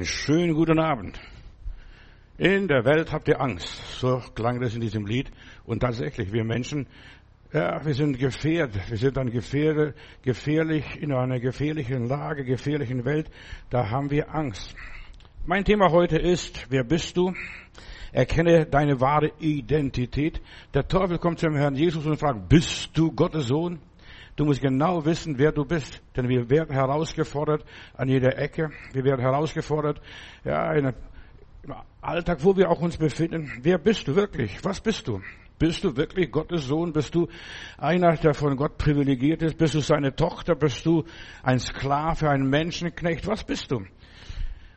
Schönen guten Abend. In der Welt habt ihr Angst. So klang das in diesem Lied. Und tatsächlich, wir Menschen, ja, wir sind gefährdet. Wir sind dann gefährlich, in einer gefährlichen Lage, gefährlichen Welt. Da haben wir Angst. Mein Thema heute ist, wer bist du? Erkenne deine wahre Identität. Der Teufel kommt zum Herrn Jesus und fragt, bist du Gottes Sohn? Du musst genau wissen, wer du bist, denn wir werden herausgefordert an jeder Ecke. Wir werden herausgefordert, ja, in, im Alltag, wo wir auch uns befinden. Wer bist du wirklich? Was bist du? Bist du wirklich Gottes Sohn? Bist du einer, der von Gott privilegiert ist? Bist du seine Tochter? Bist du ein Sklave, ein Menschenknecht? Was bist du?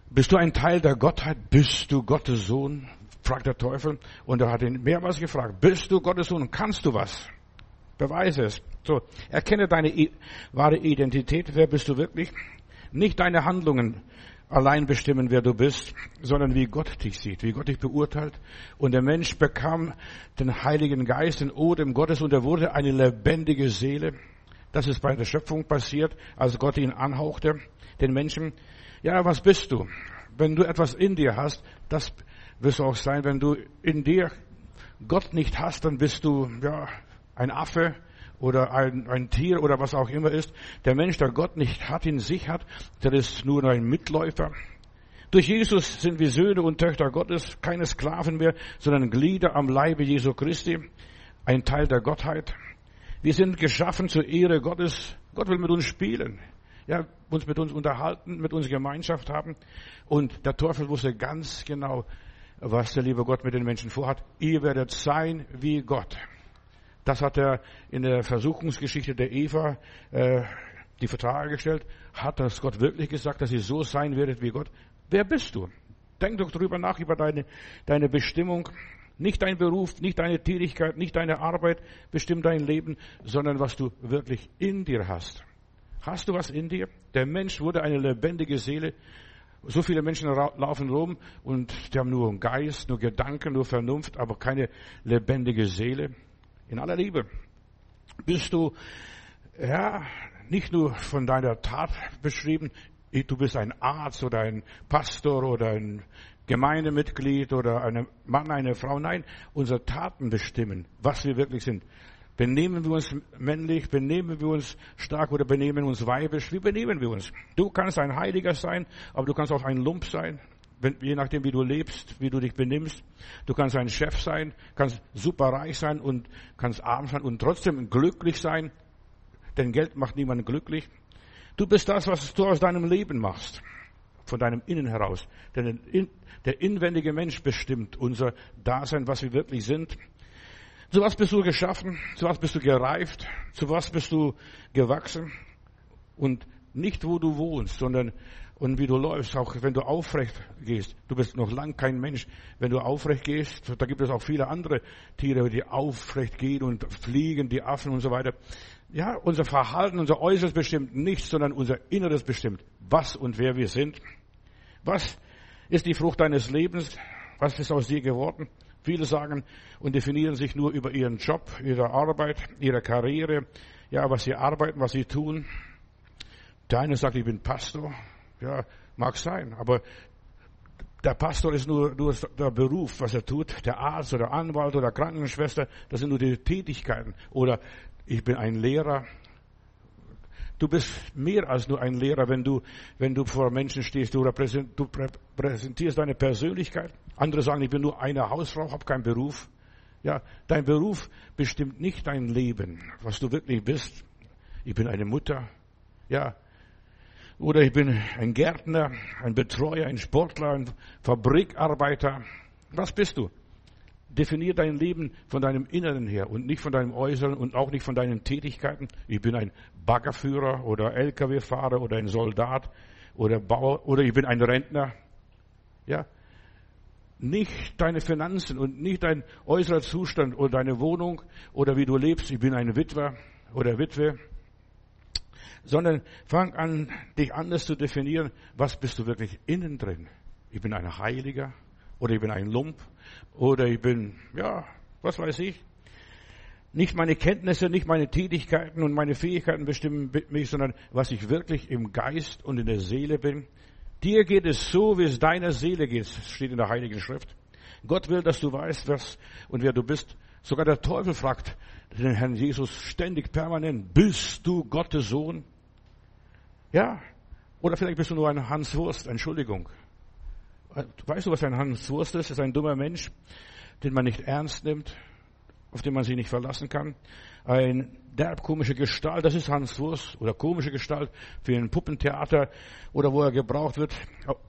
Bist du ein Teil der Gottheit? Bist du Gottes Sohn? fragt der Teufel. Und er hat ihn mehrmals gefragt, bist du Gottes Sohn? Kannst du was? Beweise es. So, erkenne deine wahre Identität. Wer bist du wirklich? Nicht deine Handlungen allein bestimmen, wer du bist, sondern wie Gott dich sieht, wie Gott dich beurteilt. Und der Mensch bekam den Heiligen Geist, den Odem Gottes, und er wurde eine lebendige Seele. Das ist bei der Schöpfung passiert, als Gott ihn anhauchte, den Menschen. Ja, was bist du? Wenn du etwas in dir hast, das wirst du auch sein. Wenn du in dir Gott nicht hast, dann bist du, ja, ein Affe oder ein, ein Tier oder was auch immer ist. Der Mensch, der Gott nicht hat, in sich hat, der ist nur ein Mitläufer. Durch Jesus sind wir Söhne und Töchter Gottes, keine Sklaven mehr, sondern Glieder am Leibe Jesu Christi, ein Teil der Gottheit. Wir sind geschaffen zur Ehre Gottes. Gott will mit uns spielen, ja, uns mit uns unterhalten, mit uns Gemeinschaft haben. Und der Teufel wusste ganz genau, was der liebe Gott mit den Menschen vorhat. Ihr werdet sein wie Gott. Das hat er in der Versuchungsgeschichte der Eva äh, die Frage gestellt. Hat das Gott wirklich gesagt, dass ihr so sein werdet wie Gott? Wer bist du? Denk doch darüber nach, über deine, deine Bestimmung. Nicht dein Beruf, nicht deine Tätigkeit, nicht deine Arbeit bestimmt dein Leben, sondern was du wirklich in dir hast. Hast du was in dir? Der Mensch wurde eine lebendige Seele. So viele Menschen laufen rum und die haben nur einen Geist, nur Gedanken, nur Vernunft, aber keine lebendige Seele in aller Liebe. Bist du, ja, nicht nur von deiner Tat beschrieben, du bist ein Arzt oder ein Pastor oder ein Gemeindemitglied oder ein Mann, eine Frau. Nein, unsere Taten bestimmen, was wir wirklich sind. Benehmen wir uns männlich, benehmen wir uns stark oder benehmen wir uns weibisch? Wie benehmen wir uns? Du kannst ein Heiliger sein, aber du kannst auch ein Lump sein wenn, je nachdem, wie du lebst, wie du dich benimmst. Du kannst ein Chef sein, kannst super reich sein und kannst arm sein und trotzdem glücklich sein, denn Geld macht niemanden glücklich. Du bist das, was du aus deinem Leben machst, von deinem Innen heraus. Denn der inwendige Mensch bestimmt unser Dasein, was wir wirklich sind. Zu was bist du geschaffen? Zu was bist du gereift? Zu was bist du gewachsen? Und nicht wo du wohnst, sondern und wie du läufst, auch wenn du aufrecht gehst. Du bist noch lang kein Mensch. Wenn du aufrecht gehst, da gibt es auch viele andere Tiere, die aufrecht gehen und fliegen, die Affen und so weiter. Ja, unser Verhalten, unser Äußeres bestimmt nichts, sondern unser Inneres bestimmt, was und wer wir sind. Was ist die Frucht deines Lebens? Was ist aus dir geworden? Viele sagen und definieren sich nur über ihren Job, ihre Arbeit, ihre Karriere, ja, was sie arbeiten, was sie tun. Der eine sagt, ich bin Pastor, ja, mag sein, aber der Pastor ist nur, nur der Beruf, was er tut. Der Arzt oder Anwalt oder Krankenschwester, das sind nur die Tätigkeiten. Oder ich bin ein Lehrer. Du bist mehr als nur ein Lehrer, wenn du, wenn du vor Menschen stehst. Du, präsentierst deine Persönlichkeit. Andere sagen, ich bin nur eine Hausfrau, habe keinen Beruf. Ja, dein Beruf bestimmt nicht dein Leben, was du wirklich bist. Ich bin eine Mutter. Ja, oder ich bin ein Gärtner, ein Betreuer, ein Sportler, ein Fabrikarbeiter. Was bist du? Definier dein Leben von deinem Inneren her und nicht von deinem Äußeren und auch nicht von deinen Tätigkeiten. Ich bin ein Baggerführer oder LKW-Fahrer oder ein Soldat oder Bauer oder ich bin ein Rentner. Ja. Nicht deine Finanzen und nicht dein äußerer Zustand oder deine Wohnung oder wie du lebst. Ich bin ein Witwer oder Witwe sondern fang an, dich anders zu definieren. Was bist du wirklich innen drin? Ich bin ein Heiliger oder ich bin ein Lump oder ich bin, ja, was weiß ich. Nicht meine Kenntnisse, nicht meine Tätigkeiten und meine Fähigkeiten bestimmen mich, sondern was ich wirklich im Geist und in der Seele bin. Dir geht es so, wie es deiner Seele geht, steht in der Heiligen Schrift. Gott will, dass du weißt, was und wer du bist. Sogar der Teufel fragt den Herrn Jesus ständig permanent, bist du Gottes Sohn? Ja. Oder vielleicht bist du nur ein Hans Wurst, Entschuldigung. Weißt du, was ein Hans Wurst ist? Ist ein dummer Mensch, den man nicht ernst nimmt, auf den man sich nicht verlassen kann. Ein derb komische Gestalt, das ist Hans Wurst, oder komische Gestalt für ein Puppentheater, oder wo er gebraucht wird,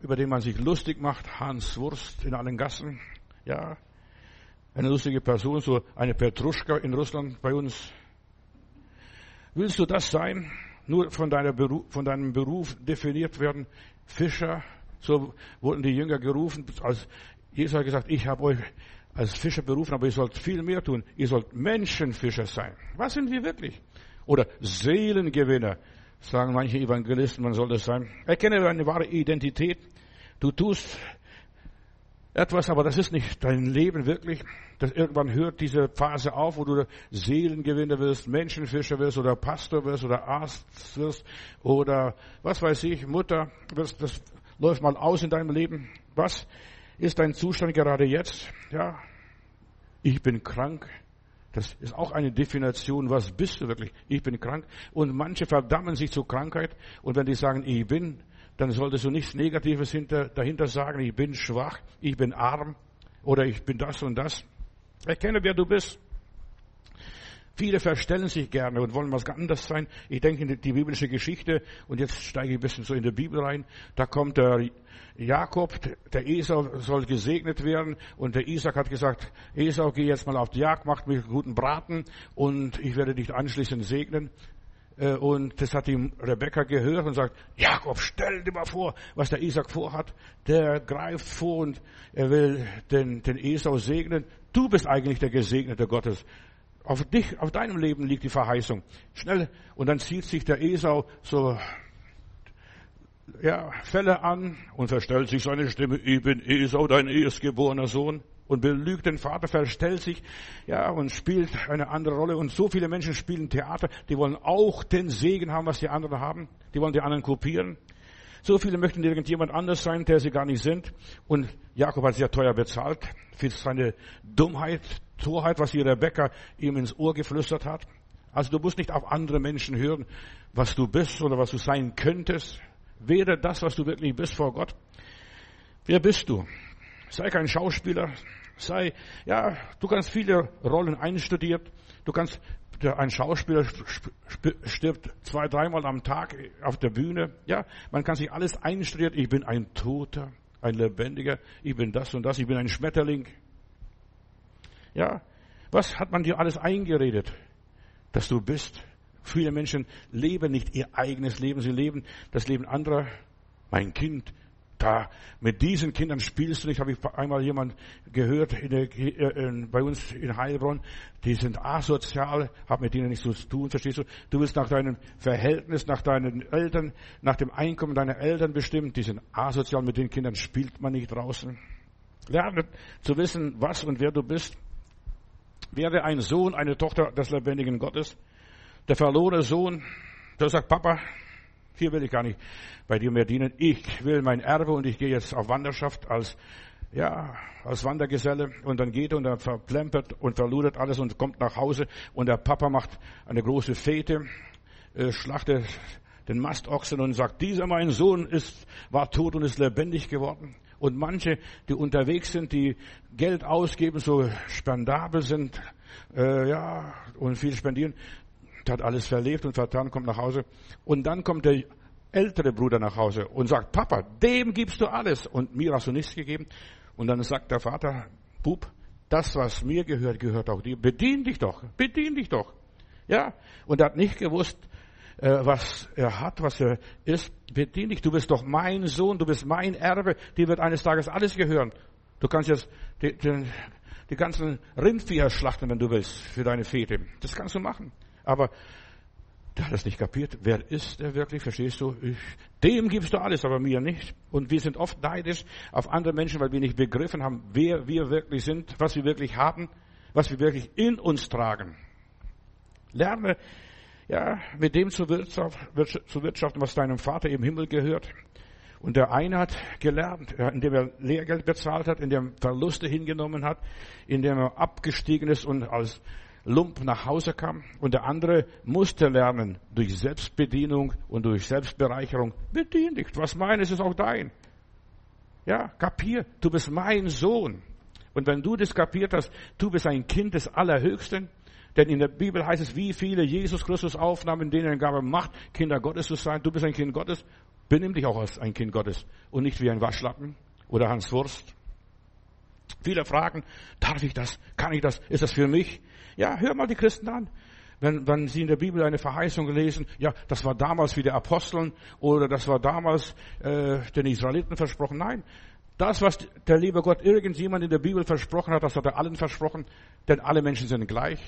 über den man sich lustig macht, Hans Wurst in allen Gassen. Ja, eine lustige Person, so eine Petruschka in Russland bei uns. Willst du das sein? Nur von, Beruf, von deinem Beruf definiert werden? Fischer? So wurden die Jünger gerufen, als Jesus hat gesagt, ich habe euch als Fischer berufen, aber ihr sollt viel mehr tun. Ihr sollt Menschenfischer sein. Was sind wir wirklich? Oder Seelengewinner, sagen manche Evangelisten, man soll das sein. Erkenne deine wahre Identität. Du tust etwas, aber das ist nicht dein Leben wirklich. Das irgendwann hört diese Phase auf, wo du Seelengewinner wirst, Menschenfischer wirst oder Pastor wirst oder Arzt wirst oder was weiß ich, Mutter wirst. Das läuft mal aus in deinem Leben. Was ist dein Zustand gerade jetzt? Ja, ich bin krank. Das ist auch eine Definition. Was bist du wirklich? Ich bin krank. Und manche verdammen sich zur Krankheit. Und wenn die sagen, ich bin, dann solltest du nichts Negatives hinter, dahinter sagen, ich bin schwach, ich bin arm oder ich bin das und das. Erkenne, wer du bist. Viele verstellen sich gerne und wollen was anderes sein. Ich denke in die biblische Geschichte und jetzt steige ich ein bisschen so in die Bibel rein. Da kommt der Jakob, der Esau soll gesegnet werden und der Isaac hat gesagt, Esau, geh jetzt mal auf die Jagd, mach mir guten Braten und ich werde dich anschließend segnen. Äh, und das hat die Rebecca gehört und sagt, Jakob, stell dir mal vor, was der Isaac vorhat. Der greift vor und er will den, den Esau segnen. Du bist eigentlich der Gesegnete Gottes. Auf dich, auf deinem Leben liegt die Verheißung. Schnell. Und dann zieht sich der Esau so, ja, Fälle an und verstellt sich seine Stimme. Ich bin Esau, dein erstgeborener Sohn und belügt den Vater, verstellt sich, ja, und spielt eine andere Rolle. Und so viele Menschen spielen Theater, die wollen auch den Segen haben, was die anderen haben. Die wollen die anderen kopieren. So viele möchten irgendjemand anders sein, der sie gar nicht sind. Und Jakob hat sehr teuer bezahlt für seine Dummheit, Torheit, was die Rebecca ihm ins Ohr geflüstert hat. Also du musst nicht auf andere Menschen hören, was du bist oder was du sein könntest. Wäre das, was du wirklich bist vor Gott. Wer bist du? Sei kein Schauspieler, sei, ja, du kannst viele Rollen einstudiert. Du kannst, ein Schauspieler stirbt zwei, dreimal am Tag auf der Bühne. Ja, man kann sich alles einstudieren. Ich bin ein Toter, ein Lebendiger. Ich bin das und das. Ich bin ein Schmetterling. Ja, was hat man dir alles eingeredet, dass du bist? Viele Menschen leben nicht ihr eigenes Leben, sie leben das Leben anderer. Mein Kind, da mit diesen Kindern spielst du nicht, habe ich einmal jemand gehört in der, in, bei uns in Heilbronn, die sind asozial, hab mit denen nichts zu tun, verstehst du? Du willst nach deinem Verhältnis, nach deinen Eltern, nach dem Einkommen deiner Eltern bestimmt, die sind asozial, mit den Kindern spielt man nicht draußen. Lerne zu wissen, was und wer du bist. Werde ein Sohn, eine Tochter des lebendigen Gottes. Der verlorene Sohn, der sagt, Papa, hier will ich gar nicht bei dir mehr dienen. Ich will mein Erbe und ich gehe jetzt auf Wanderschaft als, ja, als Wandergeselle. Und dann geht und er verplempert und verludert alles und kommt nach Hause und der Papa macht eine große Fete, äh, schlachtet den Mastochsen und sagt, dieser mein Sohn ist, war tot und ist lebendig geworden. Und manche, die unterwegs sind, die Geld ausgeben, so spendabel sind, äh, ja, und viel spendieren, hat alles verlebt und vertan, kommt nach Hause. Und dann kommt der ältere Bruder nach Hause und sagt, Papa, dem gibst du alles und mir hast du nichts gegeben. Und dann sagt der Vater, Bub, das, was mir gehört, gehört auch dir. Bedien dich doch, bedien dich doch. Ja, und er hat nicht gewusst, äh, was er hat, was er ist. Bedien dich, du bist doch mein Sohn, du bist mein Erbe, dir wird eines Tages alles gehören. Du kannst jetzt die, die, die ganzen Rindviecher schlachten, wenn du willst, für deine Fete. Das kannst du machen. Aber der hat es nicht kapiert. Wer ist er wirklich? Verstehst du? Ich, dem gibst du alles, aber mir nicht. Und wir sind oft neidisch auf andere Menschen, weil wir nicht begriffen haben, wer wir wirklich sind, was wir wirklich haben, was wir wirklich in uns tragen. Lerne, ja, mit dem zu wirtschaften, was deinem Vater im Himmel gehört. Und der eine hat gelernt, indem er Lehrgeld bezahlt hat, indem er Verluste hingenommen hat, indem er abgestiegen ist und als Lump nach Hause kam. Und der andere musste lernen, durch Selbstbedienung und durch Selbstbereicherung. Bedien dich. Was meines ist auch dein. Ja, kapier. Du bist mein Sohn. Und wenn du das kapiert hast, du bist ein Kind des Allerhöchsten, denn in der Bibel heißt es, wie viele Jesus Christus aufnahmen, denen er Macht, Kinder Gottes zu sein. Du bist ein Kind Gottes. Benimm dich auch als ein Kind Gottes und nicht wie ein Waschlappen oder Hans Wurst. Viele fragen, darf ich das? Kann ich das? Ist das für mich? Ja, hör mal die Christen an. Wenn, wenn sie in der Bibel eine Verheißung lesen, ja, das war damals wie der Aposteln oder das war damals äh, den Israeliten versprochen. Nein, das, was der liebe Gott irgendjemand in der Bibel versprochen hat, das hat er allen versprochen, denn alle Menschen sind gleich.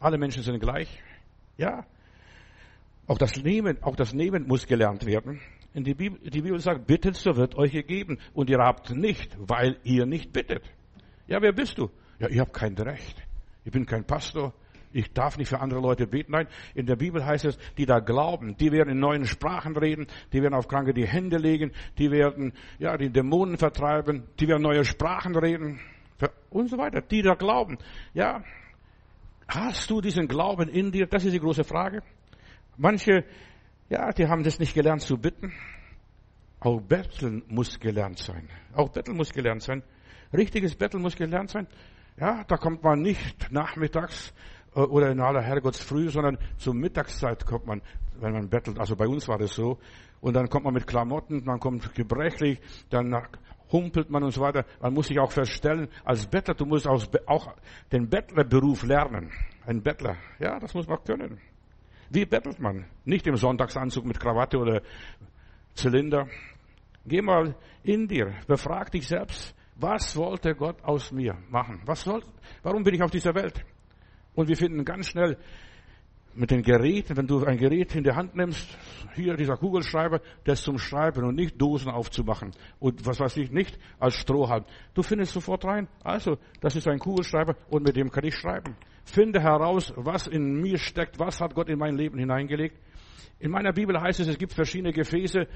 Alle Menschen sind gleich. Ja. Auch das Nehmen, auch das Nehmen muss gelernt werden. In die, Bibel, die Bibel sagt, bittet, so wird euch gegeben. Und ihr habt nicht, weil ihr nicht bittet. Ja, wer bist du? Ja, ich habe kein Recht. Ich bin kein Pastor. Ich darf nicht für andere Leute beten. Nein, in der Bibel heißt es, die da glauben, die werden in neuen Sprachen reden, die werden auf Kranke die Hände legen, die werden, ja, die Dämonen vertreiben, die werden neue Sprachen reden und so weiter. Die da glauben. Ja, Hast du diesen Glauben in dir? Das ist die große Frage. Manche, ja, die haben das nicht gelernt zu bitten. Auch Betteln muss gelernt sein. Auch Betteln muss gelernt sein. Richtiges Betteln muss gelernt sein. Ja, da kommt man nicht nachmittags äh, oder in aller Herrgottsfrüh, sondern zur Mittagszeit kommt man, wenn man bettelt. Also bei uns war das so. Und dann kommt man mit Klamotten, man kommt gebrechlich, dann humpelt man und so weiter. Man muss sich auch verstellen. Als Bettler, du musst auch den Bettlerberuf lernen. Ein Bettler, ja, das muss man können. Wie bettelt man? Nicht im Sonntagsanzug mit Krawatte oder Zylinder. Geh mal in dir, befrag dich selbst, was wollte Gott aus mir machen? Was soll, warum bin ich auf dieser Welt? Und wir finden ganz schnell mit den Geräten, wenn du ein Gerät in der Hand nimmst, hier dieser Kugelschreiber, das zum Schreiben und nicht Dosen aufzumachen und was weiß ich nicht als Strohhalm. Du findest sofort rein, also das ist ein Kugelschreiber und mit dem kann ich schreiben. Finde heraus, was in mir steckt, was hat Gott in mein Leben hineingelegt. In meiner Bibel heißt es, es gibt verschiedene Gefäße.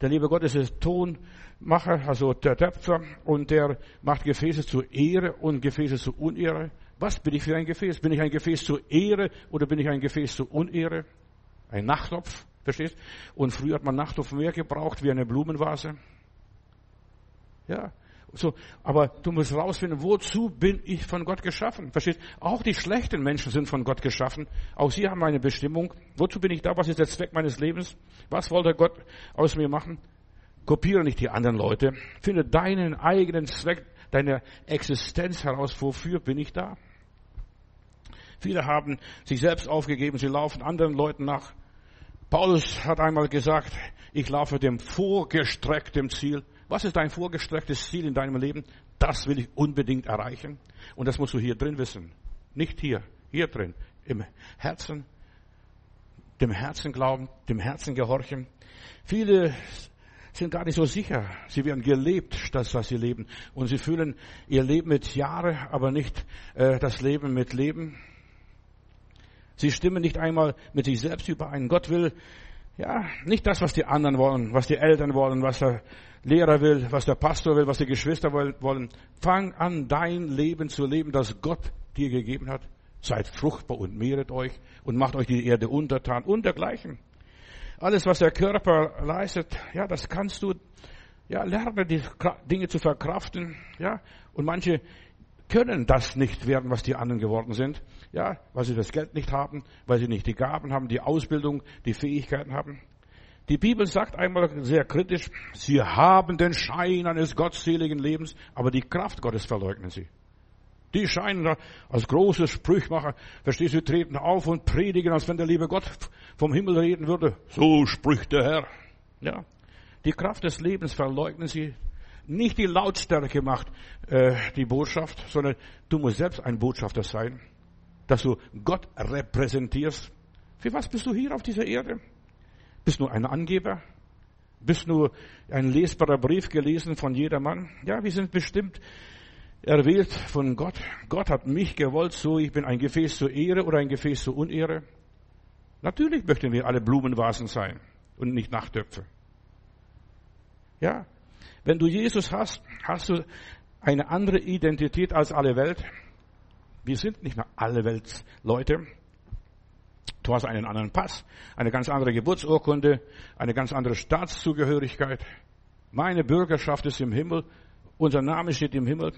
Der liebe Gott ist der Tonmacher, also der Töpfer, und der macht Gefäße zur Ehre und Gefäße zur Unehre. Was bin ich für ein Gefäß? Bin ich ein Gefäß zur Ehre oder bin ich ein Gefäß zur Unehre? Ein Nachttopf, verstehst? Und früher hat man Nachttopf mehr gebraucht wie eine Blumenvase. Ja, so, aber du musst rausfinden, wozu bin ich von Gott geschaffen? Verstehst? Auch die schlechten Menschen sind von Gott geschaffen. Auch sie haben eine Bestimmung. Wozu bin ich da? Was ist der Zweck meines Lebens? Was wollte Gott aus mir machen? Kopiere nicht die anderen Leute. Finde deinen eigenen Zweck, deine Existenz heraus. Wofür bin ich da? Viele haben sich selbst aufgegeben, sie laufen anderen Leuten nach. Paulus hat einmal gesagt, ich laufe dem vorgestreckten Ziel. Was ist dein vorgestrecktes Ziel in deinem Leben? Das will ich unbedingt erreichen. Und das musst du hier drin wissen. Nicht hier, hier drin. Im Herzen, dem Herzen glauben, dem Herzen gehorchen. Viele sind gar nicht so sicher. Sie werden gelebt, das, was sie leben. Und sie fühlen ihr Leben mit Jahre, aber nicht äh, das Leben mit Leben. Sie stimmen nicht einmal mit sich selbst überein. Gott will, ja, nicht das, was die anderen wollen, was die Eltern wollen, was der Lehrer will, was der Pastor will, was die Geschwister wollen. Fang an, dein Leben zu leben, das Gott dir gegeben hat. Seid fruchtbar und mehret euch und macht euch die Erde untertan und dergleichen. Alles, was der Körper leistet, ja, das kannst du, ja, lerne die Dinge zu verkraften, ja. Und manche können das nicht werden, was die anderen geworden sind. Ja, weil sie das Geld nicht haben, weil sie nicht die Gaben haben, die Ausbildung, die Fähigkeiten haben. Die Bibel sagt einmal sehr kritisch, sie haben den Schein eines gottseligen Lebens, aber die Kraft Gottes verleugnen sie. Die scheinen als große Sprüchmacher, verstehst du, treten auf und predigen, als wenn der liebe Gott vom Himmel reden würde. So spricht der Herr. Ja. Die Kraft des Lebens verleugnen sie, nicht die Lautstärke macht äh, die Botschaft, sondern du musst selbst ein Botschafter sein, dass du Gott repräsentierst. Für was bist du hier auf dieser Erde? Bist du ein Angeber? Bist du ein lesbarer Brief gelesen von jedermann? Ja, wir sind bestimmt erwählt von Gott. Gott hat mich gewollt, so ich bin ein Gefäß zur Ehre oder ein Gefäß zur Unehre. Natürlich möchten wir alle Blumenvasen sein und nicht Nachtöpfe. Ja. Wenn du Jesus hast, hast du eine andere Identität als alle Welt. Wir sind nicht mehr alle Weltsleute. Du hast einen anderen Pass, eine ganz andere Geburtsurkunde, eine ganz andere Staatszugehörigkeit. Meine Bürgerschaft ist im Himmel, unser Name steht im Himmel.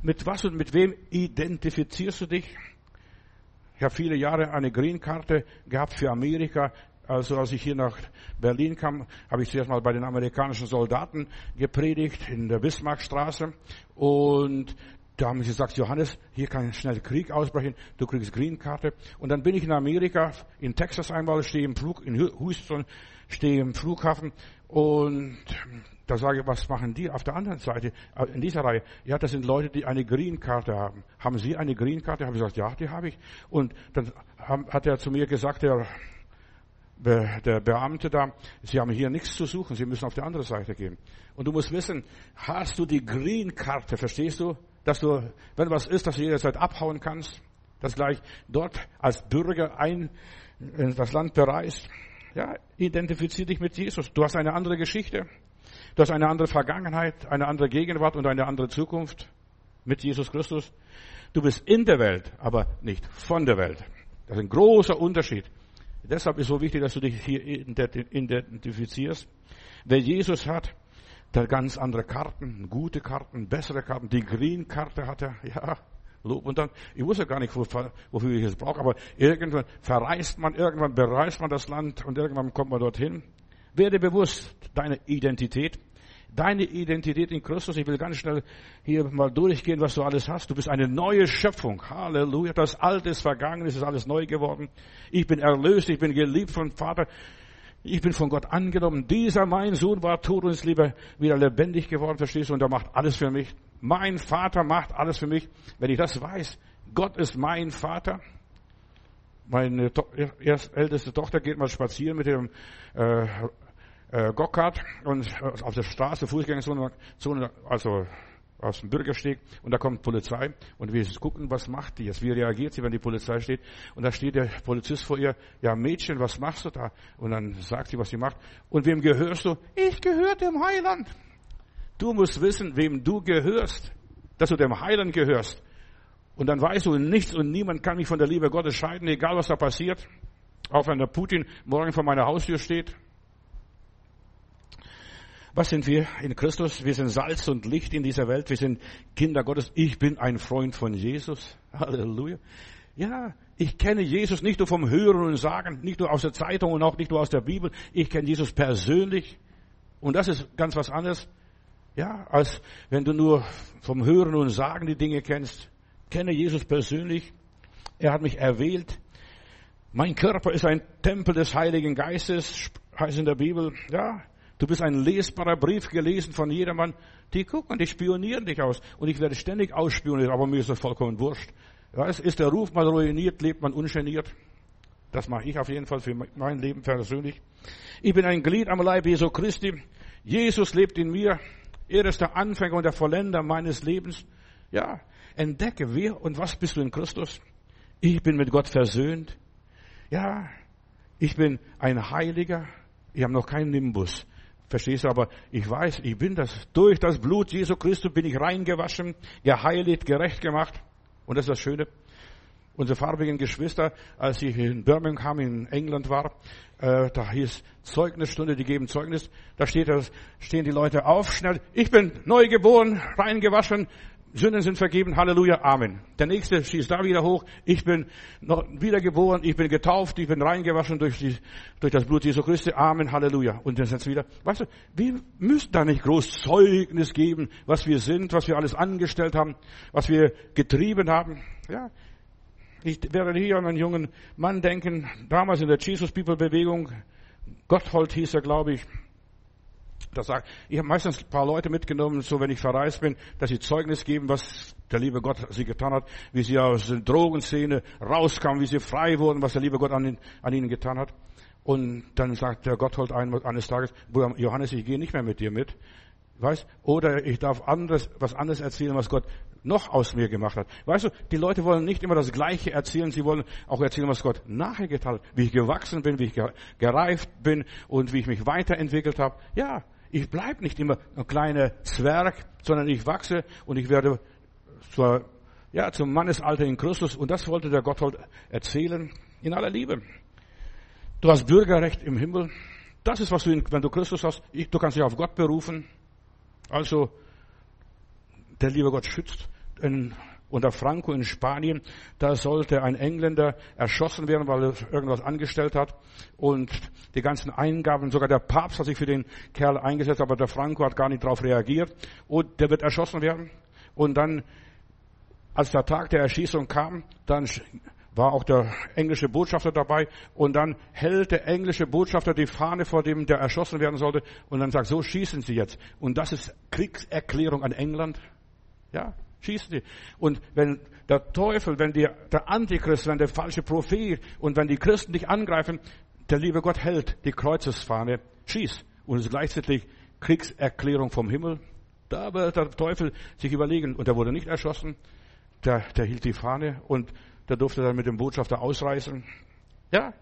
Mit was und mit wem identifizierst du dich? Ich habe viele Jahre eine Green-Karte gehabt für Amerika. Also als ich hier nach Berlin kam, habe ich zuerst mal bei den amerikanischen Soldaten gepredigt in der Bismarckstraße. Und da haben sie gesagt, Johannes, hier kann schnell Krieg ausbrechen, du kriegst Green-Karte. Und dann bin ich in Amerika, in Texas einmal, stehe im Flug, in Houston, stehe im Flughafen und da sage ich, was machen die auf der anderen Seite, äh, in dieser Reihe? Ja, das sind Leute, die eine Green-Karte haben. Haben Sie eine Green-Karte? Habe ich gesagt, ja, die habe ich. Und dann hat er zu mir gesagt, der, der Beamte da, Sie haben hier nichts zu suchen, Sie müssen auf die andere Seite gehen. Und du musst wissen, hast du die Green-Karte, verstehst du? Dass du, wenn was ist, dass du jederzeit abhauen kannst, dass gleich dort als Bürger ein, in das Land bereist. Ja, identifizier dich mit Jesus. Du hast eine andere Geschichte. Du hast eine andere Vergangenheit, eine andere Gegenwart und eine andere Zukunft mit Jesus Christus. Du bist in der Welt, aber nicht von der Welt. Das ist ein großer Unterschied. Deshalb ist es so wichtig, dass du dich hier identifizierst. Wer Jesus hat, der ganz andere Karten, gute Karten, bessere Karten. Die Green-Karte hat er, ja, Lob und Dank. Ich wusste gar nicht, wofür ich es brauche, aber irgendwann verreist man, irgendwann bereist man das Land und irgendwann kommt man dorthin. Werde bewusst deiner Identität. Deine Identität in Christus. Ich will ganz schnell hier mal durchgehen, was du alles hast. Du bist eine neue Schöpfung. Halleluja. Das Alte ist vergangen, es ist alles neu geworden. Ich bin erlöst, ich bin geliebt von Vater. Ich bin von Gott angenommen. Dieser mein Sohn war tot und ist lieber wieder lebendig geworden, verstehst du? Und er macht alles für mich. Mein Vater macht alles für mich. Wenn ich das weiß, Gott ist mein Vater. Meine to erst älteste Tochter geht mal spazieren mit dem äh, äh, Gokart und äh, auf der Straße, Fußgängerzone, also aus dem Bürgersteig und da kommt Polizei und wir gucken, was macht die jetzt? Wie reagiert sie, wenn die Polizei steht? Und da steht der Polizist vor ihr, ja Mädchen, was machst du da? Und dann sagt sie, was sie macht. Und wem gehörst du? Ich gehöre dem Heiland. Du musst wissen, wem du gehörst, dass du dem Heiland gehörst. Und dann weißt du, nichts und niemand kann mich von der Liebe Gottes scheiden, egal was da passiert. Auch wenn der Putin morgen vor meiner Haustür steht. Was sind wir in Christus? Wir sind Salz und Licht in dieser Welt. Wir sind Kinder Gottes. Ich bin ein Freund von Jesus. Halleluja. Ja, ich kenne Jesus nicht nur vom Hören und Sagen, nicht nur aus der Zeitung und auch nicht nur aus der Bibel. Ich kenne Jesus persönlich. Und das ist ganz was anderes. Ja, als wenn du nur vom Hören und Sagen die Dinge kennst. Kenne Jesus persönlich. Er hat mich erwählt. Mein Körper ist ein Tempel des Heiligen Geistes, heißt in der Bibel. Ja, Du bist ein lesbarer Brief gelesen von jedermann. Die gucken, die spionieren dich aus. Und ich werde ständig ausspioniert, aber mir ist das vollkommen wurscht. Weißt, ist der Ruf mal ruiniert, lebt man ungeniert. Das mache ich auf jeden Fall für mein Leben persönlich. Ich bin ein Glied am Leib Jesu Christi. Jesus lebt in mir. Er ist der Anfänger und der Vollender meines Lebens. Ja, entdecke, wer und was bist du in Christus? Ich bin mit Gott versöhnt. Ja, ich bin ein Heiliger. Ich habe noch keinen Nimbus. Verstehst du? Aber ich weiß, ich bin das. Durch das Blut Jesu Christus bin ich reingewaschen, geheiligt, gerecht gemacht. Und das ist das Schöne. Unsere farbigen Geschwister, als ich in Birmingham in England war, äh, da hieß Zeugnisstunde, die geben Zeugnis. Da steht, stehen die Leute auf, schnell. Ich bin neu geboren, reingewaschen, Sünden sind vergeben, Halleluja, Amen. Der nächste schießt da wieder hoch. Ich bin noch wiedergeboren, ich bin getauft, ich bin reingewaschen durch, die, durch das Blut Jesu Christi, Amen, Halleluja. Und dann jetzt wieder, weißt du, wir müssen da nicht groß Zeugnis geben, was wir sind, was wir alles angestellt haben, was wir getrieben haben. Ja, ich werde hier an einen jungen Mann denken, damals in der Jesus People Bewegung, Gotthold hieß er, glaube ich, das sagt, ich habe meistens ein paar Leute mitgenommen, so wenn ich verreist bin, dass sie Zeugnis geben, was der liebe Gott sie getan hat, wie sie aus der Drogenszene rauskamen, wie sie frei wurden, was der liebe Gott an, an ihnen getan hat. Und dann sagt der Gotthold eines Tages, Johannes, ich gehe nicht mehr mit dir mit. Weißt? Oder ich darf anderes, was anderes erzählen, was Gott noch aus mir gemacht hat. Weißt du, die Leute wollen nicht immer das Gleiche erzählen, sie wollen auch erzählen, was Gott nachher getan hat, wie ich gewachsen bin, wie ich gereift bin und wie ich mich weiterentwickelt habe. Ja, Ich bleib nicht immer ein kleiner Zwerg, sondern ich wachse und ich werde zur, ja, zum Mannesalter in Christus. Und das wollte der Gotthold erzählen in aller Liebe. Du hast Bürgerrecht im Himmel. Das ist, was du, wenn du Christus hast, du kannst dich auf Gott berufen. Also, der liebe Gott schützt. In, unter Franco in Spanien, da sollte ein Engländer erschossen werden, weil er irgendwas angestellt hat. Und die ganzen Eingaben, sogar der Papst hat sich für den Kerl eingesetzt, aber der Franco hat gar nicht darauf reagiert. Und der wird erschossen werden. Und dann, als der Tag der Erschießung kam, dann war auch der englische Botschafter dabei und dann hält der englische Botschafter die Fahne vor dem, der erschossen werden sollte und dann sagt, so schießen Sie jetzt. Und das ist Kriegserklärung an England. Ja, schießen Sie. Und wenn der Teufel, wenn die, der Antichrist, wenn der falsche Prophet und wenn die Christen dich angreifen, der liebe Gott hält die Kreuzesfahne, schieß. Und es ist gleichzeitig Kriegserklärung vom Himmel. Da wird der Teufel sich überlegen. Und er wurde nicht erschossen. Der, der hielt die Fahne und der durfte dann mit dem Botschafter ausreisen. Ja,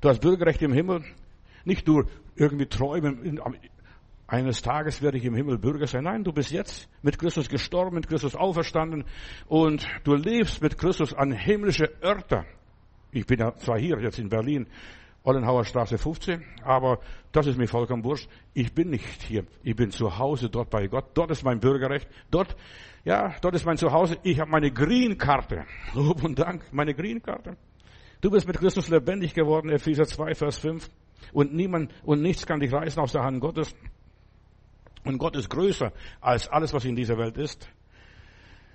du hast Bürgerrecht im Himmel. Nicht nur irgendwie träumen, eines Tages werde ich im Himmel Bürger sein. Nein, du bist jetzt mit Christus gestorben, mit Christus auferstanden und du lebst mit Christus an himmlische Örter. Ich bin ja zwar hier jetzt in Berlin, Ollenhauer Straße 15, aber das ist mir vollkommen wurscht. Ich bin nicht hier. Ich bin zu Hause dort bei Gott. Dort ist mein Bürgerrecht. Dort ja, dort ist mein Zuhause. Ich habe meine Green-Karte. Lob und Dank, meine Green-Karte. Du bist mit Christus lebendig geworden, Epheser 2, Vers 5. Und niemand und nichts kann dich reißen aus der Hand Gottes. Und Gott ist größer als alles, was in dieser Welt ist.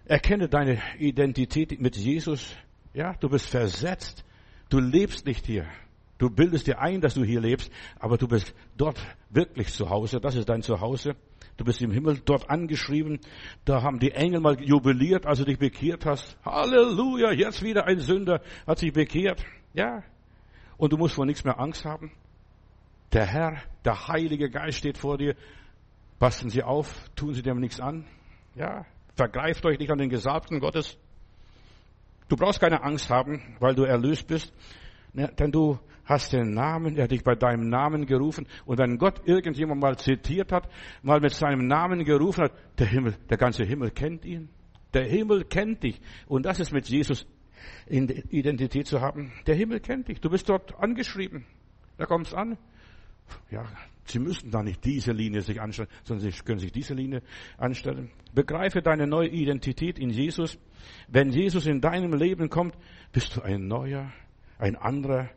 Erkenne deine Identität mit Jesus. Ja, du bist versetzt. Du lebst nicht hier. Du bildest dir ein, dass du hier lebst, aber du bist dort wirklich zu Hause. Das ist dein Zuhause. Du bist im Himmel dort angeschrieben. Da haben die Engel mal jubiliert, als du dich bekehrt hast. Halleluja, jetzt wieder ein Sünder hat sich bekehrt. Ja. Und du musst vor nichts mehr Angst haben. Der Herr, der Heilige Geist steht vor dir. Passen Sie auf, tun Sie dem nichts an. Ja. Vergreift euch nicht an den Gesalbten Gottes. Du brauchst keine Angst haben, weil du erlöst bist. Denn du hast den Namen, er hat dich bei deinem Namen gerufen. Und wenn Gott irgendjemand mal zitiert hat, mal mit seinem Namen gerufen hat, der Himmel, der ganze Himmel kennt ihn. Der Himmel kennt dich. Und das ist mit Jesus in Identität zu haben. Der Himmel kennt dich. Du bist dort angeschrieben. Da kommt's an. Ja, Sie müssen da nicht diese Linie sich anstellen, sondern Sie können sich diese Linie anstellen. Begreife deine neue Identität in Jesus. Wenn Jesus in deinem Leben kommt, bist du ein neuer, ein anderer,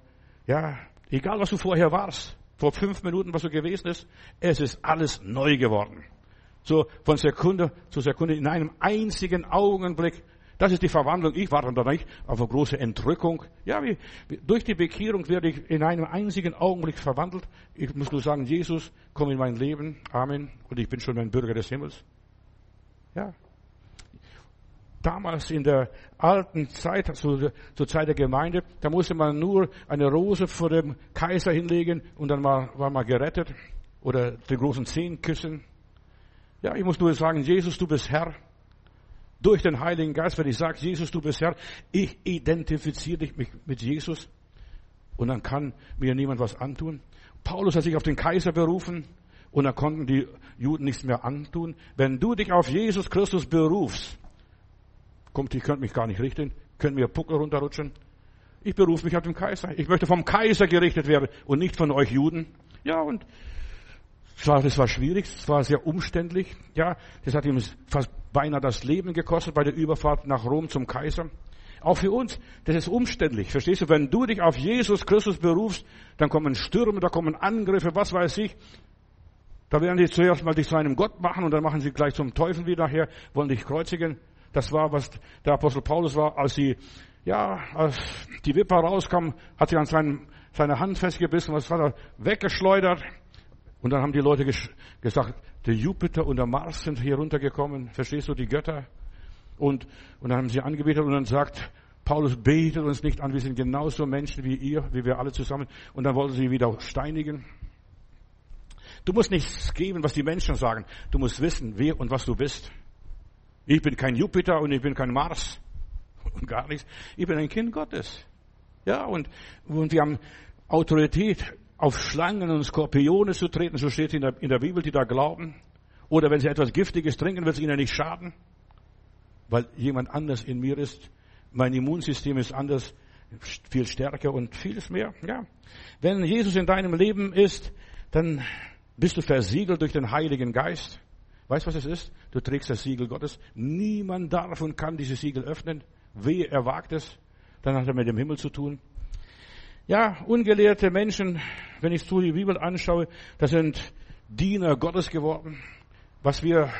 ja, egal was du vorher warst, vor fünf Minuten, was du gewesen ist, es ist alles neu geworden. So von Sekunde zu Sekunde in einem einzigen Augenblick. Das ist die Verwandlung. Ich warte da nicht auf eine große Entrückung. Ja, wie, durch die Bekehrung werde ich in einem einzigen Augenblick verwandelt. Ich muss nur sagen, Jesus, komm in mein Leben. Amen. Und ich bin schon ein Bürger des Himmels. Ja, damals in der alten Zeit, zur, zur Zeit der Gemeinde, da musste man nur eine Rose vor dem Kaiser hinlegen und dann war, war man gerettet. Oder die großen Zehen küssen. Ja, ich muss nur sagen, Jesus, du bist Herr. Durch den Heiligen Geist, wenn ich sage, Jesus, du bist Herr, ich identifiziere dich mit Jesus. Und dann kann mir niemand was antun. Paulus hat sich auf den Kaiser berufen und dann konnten die Juden nichts mehr antun. Wenn du dich auf Jesus Christus berufst, Kommt, ich könnte mich gar nicht richten. Können mir Puckel runterrutschen? Ich berufe mich auf den Kaiser. Ich möchte vom Kaiser gerichtet werden und nicht von euch Juden. Ja, und zwar, das war schwierig, es war sehr umständlich. Ja, das hat ihm fast beinahe das Leben gekostet bei der Überfahrt nach Rom zum Kaiser. Auch für uns, das ist umständlich. Verstehst du? Wenn du dich auf Jesus Christus berufst, dann kommen Stürme, da kommen Angriffe, was weiß ich. Da werden die zuerst mal dich zu einem Gott machen und dann machen sie gleich zum Teufel wieder her, wollen dich kreuzigen. Das war, was der Apostel Paulus war, als sie, ja, als die Wipper rauskam, hat sie an seinen, seine Hand festgebissen, was war da, weggeschleudert. Und dann haben die Leute gesagt, der Jupiter und der Mars sind hier runtergekommen. Verstehst du, die Götter? Und, und dann haben sie angebetet und dann sagt, Paulus betet uns nicht an, wir sind genauso Menschen wie ihr, wie wir alle zusammen. Und dann wollten sie wieder steinigen. Du musst nichts geben, was die Menschen sagen. Du musst wissen, wer und was du bist. Ich bin kein Jupiter und ich bin kein Mars und gar nichts. Ich bin ein Kind Gottes. Ja, und, und wir haben Autorität auf Schlangen und Skorpione zu treten, so steht in der, in der Bibel, die da glauben. Oder wenn sie etwas Giftiges trinken, wird es ihnen nicht schaden, weil jemand anders in mir ist. Mein Immunsystem ist anders, viel stärker und vieles mehr. Ja. Wenn Jesus in deinem Leben ist, dann bist du versiegelt durch den Heiligen Geist. Weißt du, was es ist? Du trägst das Siegel Gottes. Niemand darf und kann dieses Siegel öffnen. Wehe, er wagt es. Dann hat er mit dem Himmel zu tun. Ja, ungelehrte Menschen, wenn ich so die Bibel anschaue, das sind Diener Gottes geworden. Was wir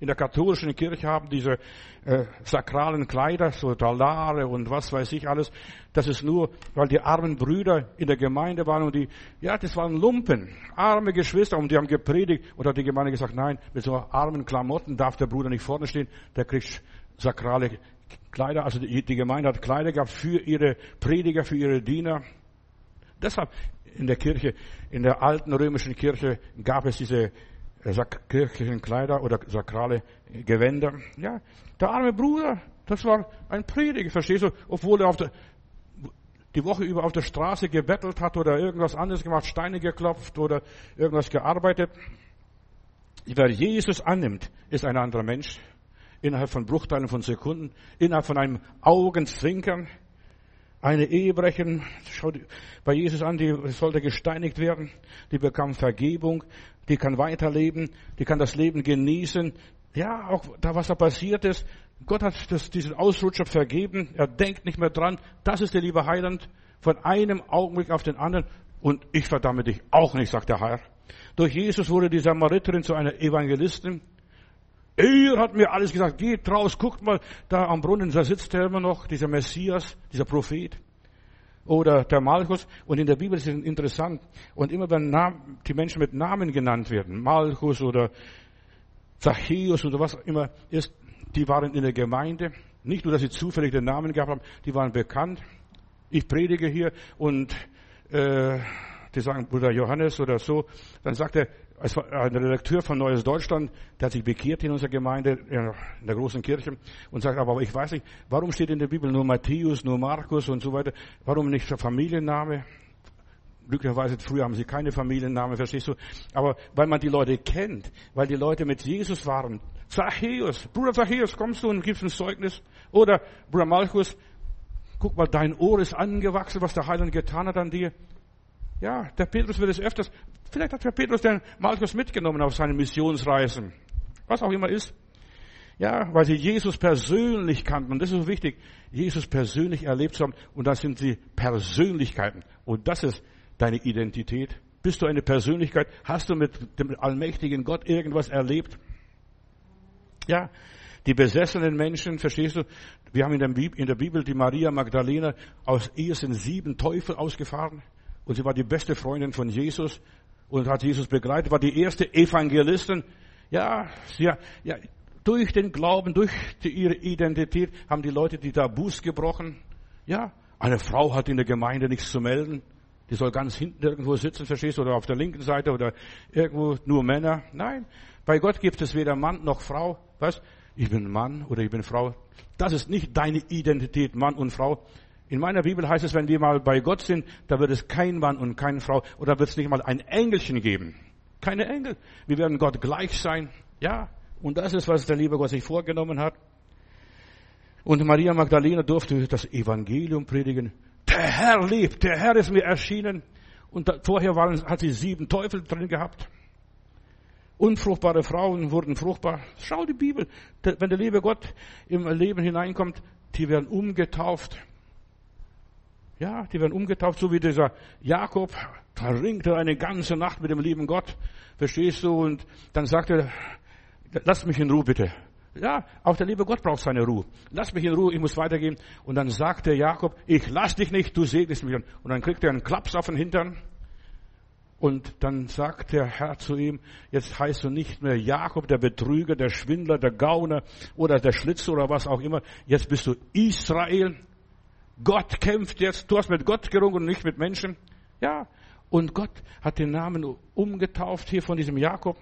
in der katholischen Kirche haben, diese äh, sakralen Kleider, so Talare und was weiß ich alles, das ist nur, weil die armen Brüder in der Gemeinde waren und die, ja, das waren Lumpen, arme Geschwister und die haben gepredigt oder hat die Gemeinde gesagt, nein, mit so armen Klamotten darf der Bruder nicht vorne stehen, der kriegt sakrale Kleider, also die, die Gemeinde hat Kleider gehabt für ihre Prediger, für ihre Diener. Deshalb in der Kirche, in der alten römischen Kirche gab es diese kirchlichen Kleider oder sakrale Gewänder. Ja, der arme Bruder, das war ein Prediger, verstehst du? Obwohl er auf der, die Woche über auf der Straße gebettelt hat oder irgendwas anderes gemacht, Steine geklopft oder irgendwas gearbeitet. Wer Jesus annimmt, ist ein anderer Mensch. Innerhalb von Bruchteilen von Sekunden, innerhalb von einem Augenzwinkern eine Ehebrecherin, schau bei Jesus an, die sollte gesteinigt werden, die bekam Vergebung, die kann weiterleben, die kann das Leben genießen. Ja, auch da, was da passiert ist, Gott hat das, diesen Ausrutscher vergeben, er denkt nicht mehr dran, das ist der liebe Heiland, von einem Augenblick auf den anderen, und ich verdamme dich auch nicht, sagt der Herr. Durch Jesus wurde die Samariterin zu einer Evangelistin, er hat mir alles gesagt, geht raus, guckt mal, da am Brunnen, da sitzt er immer noch, dieser Messias, dieser Prophet. Oder der Malchus. Und in der Bibel ist es interessant. Und immer wenn die Menschen mit Namen genannt werden, Malchus oder Zachäus oder was immer ist, die waren in der Gemeinde. Nicht nur, dass sie zufällig den Namen gehabt haben, die waren bekannt. Ich predige hier und äh, die sagen Bruder Johannes oder so, dann sagt er, es war ein Redakteur von Neues Deutschland, der hat sich bekehrt in unserer Gemeinde, in der großen Kirche, und sagt, aber ich weiß nicht, warum steht in der Bibel nur Matthäus, nur Markus und so weiter? Warum nicht der Familienname? Glücklicherweise früher haben sie keine Familiennamen, verstehst du? Aber weil man die Leute kennt, weil die Leute mit Jesus waren. Zachäus, Bruder Zachäus, kommst du und gibst ein Zeugnis? Oder Bruder Malchus, guck mal, dein Ohr ist angewachsen, was der Heiland getan hat an dir. Ja, der Petrus wird es öfters, vielleicht hat der Petrus den Malchus mitgenommen auf seine Missionsreisen. Was auch immer ist. Ja, weil sie Jesus persönlich kannten. Und das ist so wichtig, Jesus persönlich erlebt zu haben. Und das sind sie Persönlichkeiten. Und das ist deine Identität. Bist du eine Persönlichkeit? Hast du mit dem allmächtigen Gott irgendwas erlebt? Ja, die besessenen Menschen, verstehst du? Wir haben in der Bibel die Maria Magdalena aus ihr sind sieben Teufel ausgefahren. Und sie war die beste Freundin von Jesus und hat Jesus begleitet, war die erste Evangelistin. Ja, sie, ja, durch den Glauben, durch die, ihre Identität haben die Leute die Tabus gebrochen. Ja, eine Frau hat in der Gemeinde nichts zu melden. Die soll ganz hinten irgendwo sitzen, verstehst du, oder auf der linken Seite oder irgendwo nur Männer. Nein, bei Gott gibt es weder Mann noch Frau. Was? Ich bin Mann oder ich bin Frau. Das ist nicht deine Identität, Mann und Frau. In meiner Bibel heißt es, wenn wir mal bei Gott sind, da wird es kein Mann und keine Frau oder wird es nicht mal ein Engelchen geben. Keine Engel. Wir werden Gott gleich sein. Ja. Und das ist, was der liebe Gott sich vorgenommen hat. Und Maria Magdalena durfte das Evangelium predigen. Der Herr lebt, der Herr ist mir erschienen. Und vorher waren, hat sie sieben Teufel drin gehabt. Unfruchtbare Frauen wurden fruchtbar. Schau die Bibel. Wenn der liebe Gott im Leben hineinkommt, die werden umgetauft. Ja, die werden umgetauft, so wie dieser Jakob, da ringt er eine ganze Nacht mit dem lieben Gott. Verstehst du? Und dann sagt er, lass mich in Ruhe bitte. Ja, auch der liebe Gott braucht seine Ruhe. Lass mich in Ruhe, ich muss weitergehen. Und dann sagt der Jakob, ich lass dich nicht, du segnest mich. Und dann kriegt er einen Klaps auf den Hintern. Und dann sagt der Herr zu ihm, jetzt heißt du nicht mehr Jakob, der Betrüger, der Schwindler, der Gauner oder der Schlitzer oder was auch immer. Jetzt bist du Israel. Gott kämpft jetzt, du hast mit Gott gerungen und nicht mit Menschen. Ja, und Gott hat den Namen umgetauft hier von diesem Jakob.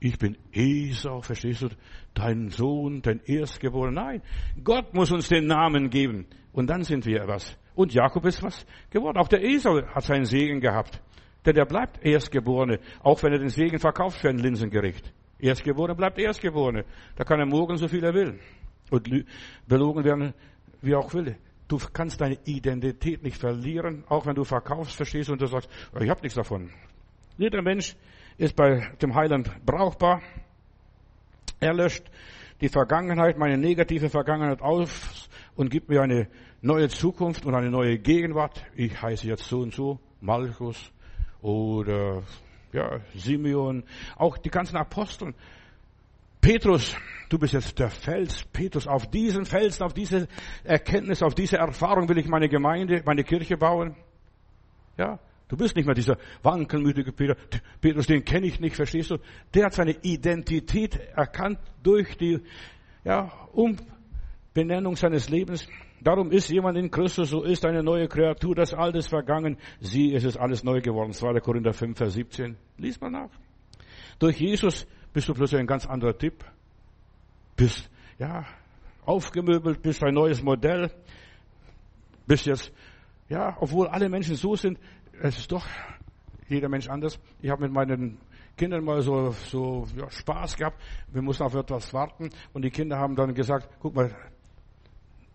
Ich bin Esau, verstehst du? Dein Sohn, dein Erstgeborener. Nein, Gott muss uns den Namen geben. Und dann sind wir was. Und Jakob ist was geworden. Auch der Esau hat seinen Segen gehabt. Denn er bleibt Erstgeborene, auch wenn er den Segen verkauft für ein Linsengericht. Erstgeborene bleibt Erstgeborene. Da kann er morgen so viel er will. Und belogen werden, wie auch will. Du kannst deine Identität nicht verlieren, auch wenn du verkaufst, verstehst und du sagst, ich habe nichts davon. Jeder Mensch ist bei dem Heiland brauchbar. Er löscht die Vergangenheit, meine negative Vergangenheit auf und gibt mir eine neue Zukunft und eine neue Gegenwart. Ich heiße jetzt so und so, Malchus oder ja, Simeon, auch die ganzen Aposteln. Petrus, du bist jetzt der Fels. Petrus, auf diesen Felsen, auf diese Erkenntnis, auf diese Erfahrung will ich meine Gemeinde, meine Kirche bauen. Ja, du bist nicht mehr dieser wankelmütige Peter. Petrus, den kenne ich nicht, verstehst du? Der hat seine Identität erkannt durch die ja, Umbenennung seines Lebens. Darum ist jemand in Christus, so ist eine neue Kreatur, das Alte ist vergangen, sie ist es alles neu geworden. 2. Korinther 5, Vers 17. Lies mal nach. Durch Jesus bist du plötzlich ein ganz anderer Typ. Bist, ja, aufgemöbelt, bist ein neues Modell. Bist jetzt, ja, obwohl alle Menschen so sind, es ist doch jeder Mensch anders. Ich habe mit meinen Kindern mal so, so ja, Spaß gehabt. Wir mussten auf etwas warten und die Kinder haben dann gesagt, guck mal,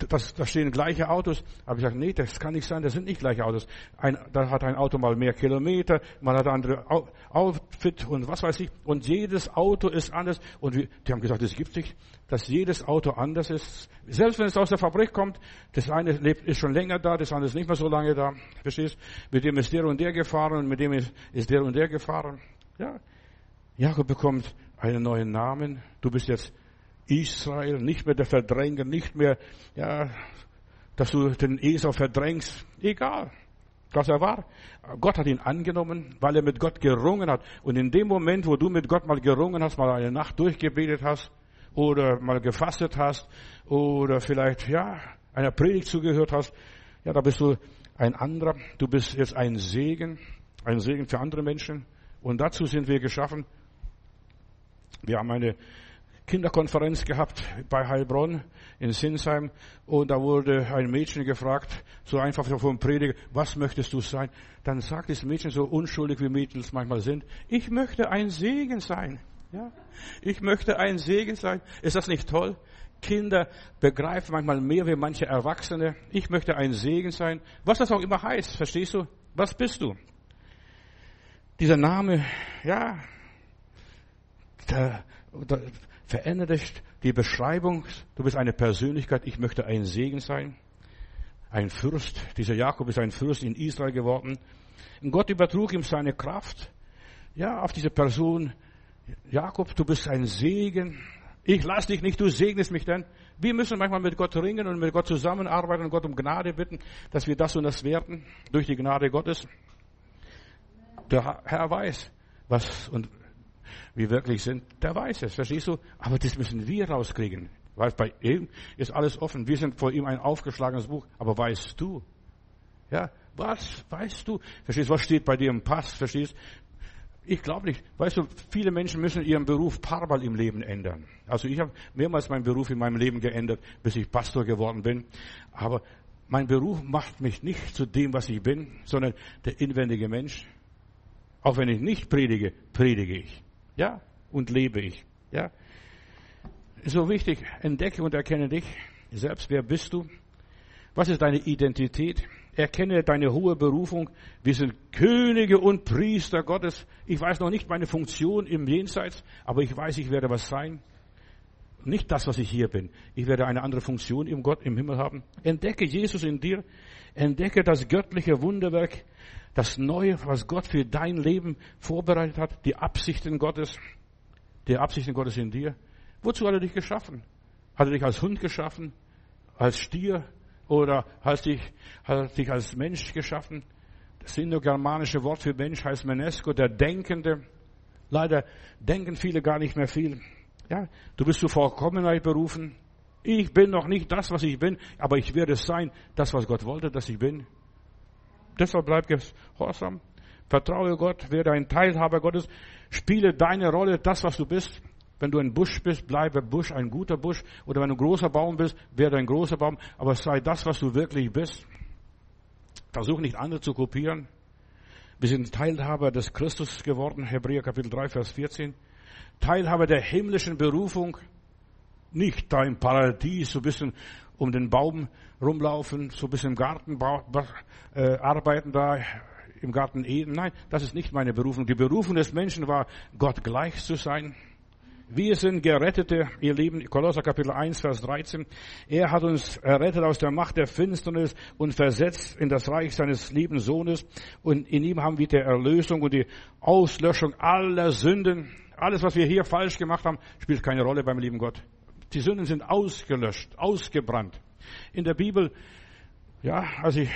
das, da stehen gleiche Autos. Aber ich sage, nee, das kann nicht sein, das sind nicht gleiche Autos. Ein, da hat ein Auto mal mehr Kilometer, man hat andere Outfit und was weiß ich. Und jedes Auto ist anders. Und wir, die haben gesagt, es gibt nicht, dass jedes Auto anders ist. Selbst wenn es aus der Fabrik kommt, das eine lebt, ist schon länger da, das andere ist nicht mehr so lange da. Verstehst? Mit dem ist der und der gefahren und mit dem ist, ist der und der gefahren. Ja. Jakob bekommt einen neuen Namen. Du bist jetzt Israel, nicht mehr der Verdränger, nicht mehr, ja, dass du den Esau verdrängst. Egal, was er war. Gott hat ihn angenommen, weil er mit Gott gerungen hat. Und in dem Moment, wo du mit Gott mal gerungen hast, mal eine Nacht durchgebetet hast, oder mal gefastet hast, oder vielleicht, ja, einer Predigt zugehört hast, ja, da bist du ein anderer. Du bist jetzt ein Segen, ein Segen für andere Menschen. Und dazu sind wir geschaffen. Wir haben eine Kinderkonferenz gehabt bei Heilbronn in Sinsheim und da wurde ein Mädchen gefragt, so einfach vom Prediger, was möchtest du sein? Dann sagt das Mädchen so unschuldig wie Mädchen manchmal sind, ich möchte ein Segen sein. Ja? Ich möchte ein Segen sein. Ist das nicht toll? Kinder begreifen manchmal mehr wie manche Erwachsene. Ich möchte ein Segen sein. Was das auch immer heißt, verstehst du? Was bist du? Dieser Name, ja, der, der, Verändere die Beschreibung. Du bist eine Persönlichkeit. Ich möchte ein Segen sein. Ein Fürst. Dieser Jakob ist ein Fürst in Israel geworden. Und Gott übertrug ihm seine Kraft. Ja, auf diese Person. Jakob, du bist ein Segen. Ich lass dich nicht, du segnest mich denn. Wir müssen manchmal mit Gott ringen und mit Gott zusammenarbeiten und Gott um Gnade bitten, dass wir das und das werden durch die Gnade Gottes. Der Herr weiß, was und wir wirklich sind, der weiß es, verstehst du? Aber das müssen wir rauskriegen. Weil bei ihm ist alles offen. Wir sind vor ihm ein aufgeschlagenes Buch. Aber weißt du? Ja, was weißt du? Verstehst, du, was steht bei dir im Pass? Verstehst? Ich glaube nicht. Weißt du, viele Menschen müssen ihren Beruf paarmal im Leben ändern. Also ich habe mehrmals meinen Beruf in meinem Leben geändert, bis ich Pastor geworden bin. Aber mein Beruf macht mich nicht zu dem, was ich bin, sondern der inwendige Mensch. Auch wenn ich nicht predige, predige ich. Ja, und lebe ich. Ja. So wichtig, entdecke und erkenne dich selbst. Wer bist du? Was ist deine Identität? Erkenne deine hohe Berufung. Wir sind Könige und Priester Gottes. Ich weiß noch nicht meine Funktion im Jenseits, aber ich weiß, ich werde was sein. Nicht das, was ich hier bin. Ich werde eine andere Funktion im Gott, im Himmel haben. Entdecke Jesus in dir. Entdecke das göttliche Wunderwerk das Neue, was Gott für dein Leben vorbereitet hat, die Absichten Gottes, die Absichten Gottes in dir. Wozu hat er dich geschaffen? Hat er dich als Hund geschaffen? Als Stier? Oder hat, dich, hat er dich als Mensch geschaffen? Das indogermanische Wort für Mensch heißt Menesco, der Denkende. Leider denken viele gar nicht mehr viel. Ja, du bist zur Vollkommenheit berufen. Ich bin noch nicht das, was ich bin, aber ich werde sein, das, was Gott wollte, dass ich bin. Deshalb bleib gehorsam. Vertraue Gott, werde ein Teilhaber Gottes. Spiele deine Rolle, das, was du bist. Wenn du ein Busch bist, bleibe Busch, ein guter Busch. Oder wenn du ein großer Baum bist, werde ein großer Baum. Aber sei das, was du wirklich bist. Versuch nicht andere zu kopieren. Wir sind Teilhaber des Christus geworden, Hebräer Kapitel 3, Vers 14. Teilhaber der himmlischen Berufung. Nicht da im Paradies, so ein bisschen um den Baum rumlaufen, so ein bisschen im Garten äh, arbeiten da, im Garten Eden. Nein, das ist nicht meine Berufung. Die Berufung des Menschen war, Gott gleich zu sein. Wir sind Gerettete, ihr Lieben, Kolosser Kapitel 1, Vers 13. Er hat uns errettet aus der Macht der Finsternis und versetzt in das Reich seines lieben Sohnes. Und in ihm haben wir die Erlösung und die Auslöschung aller Sünden. Alles, was wir hier falsch gemacht haben, spielt keine Rolle beim lieben Gott. Die Sünden sind ausgelöscht, ausgebrannt. In der Bibel, ja, als ich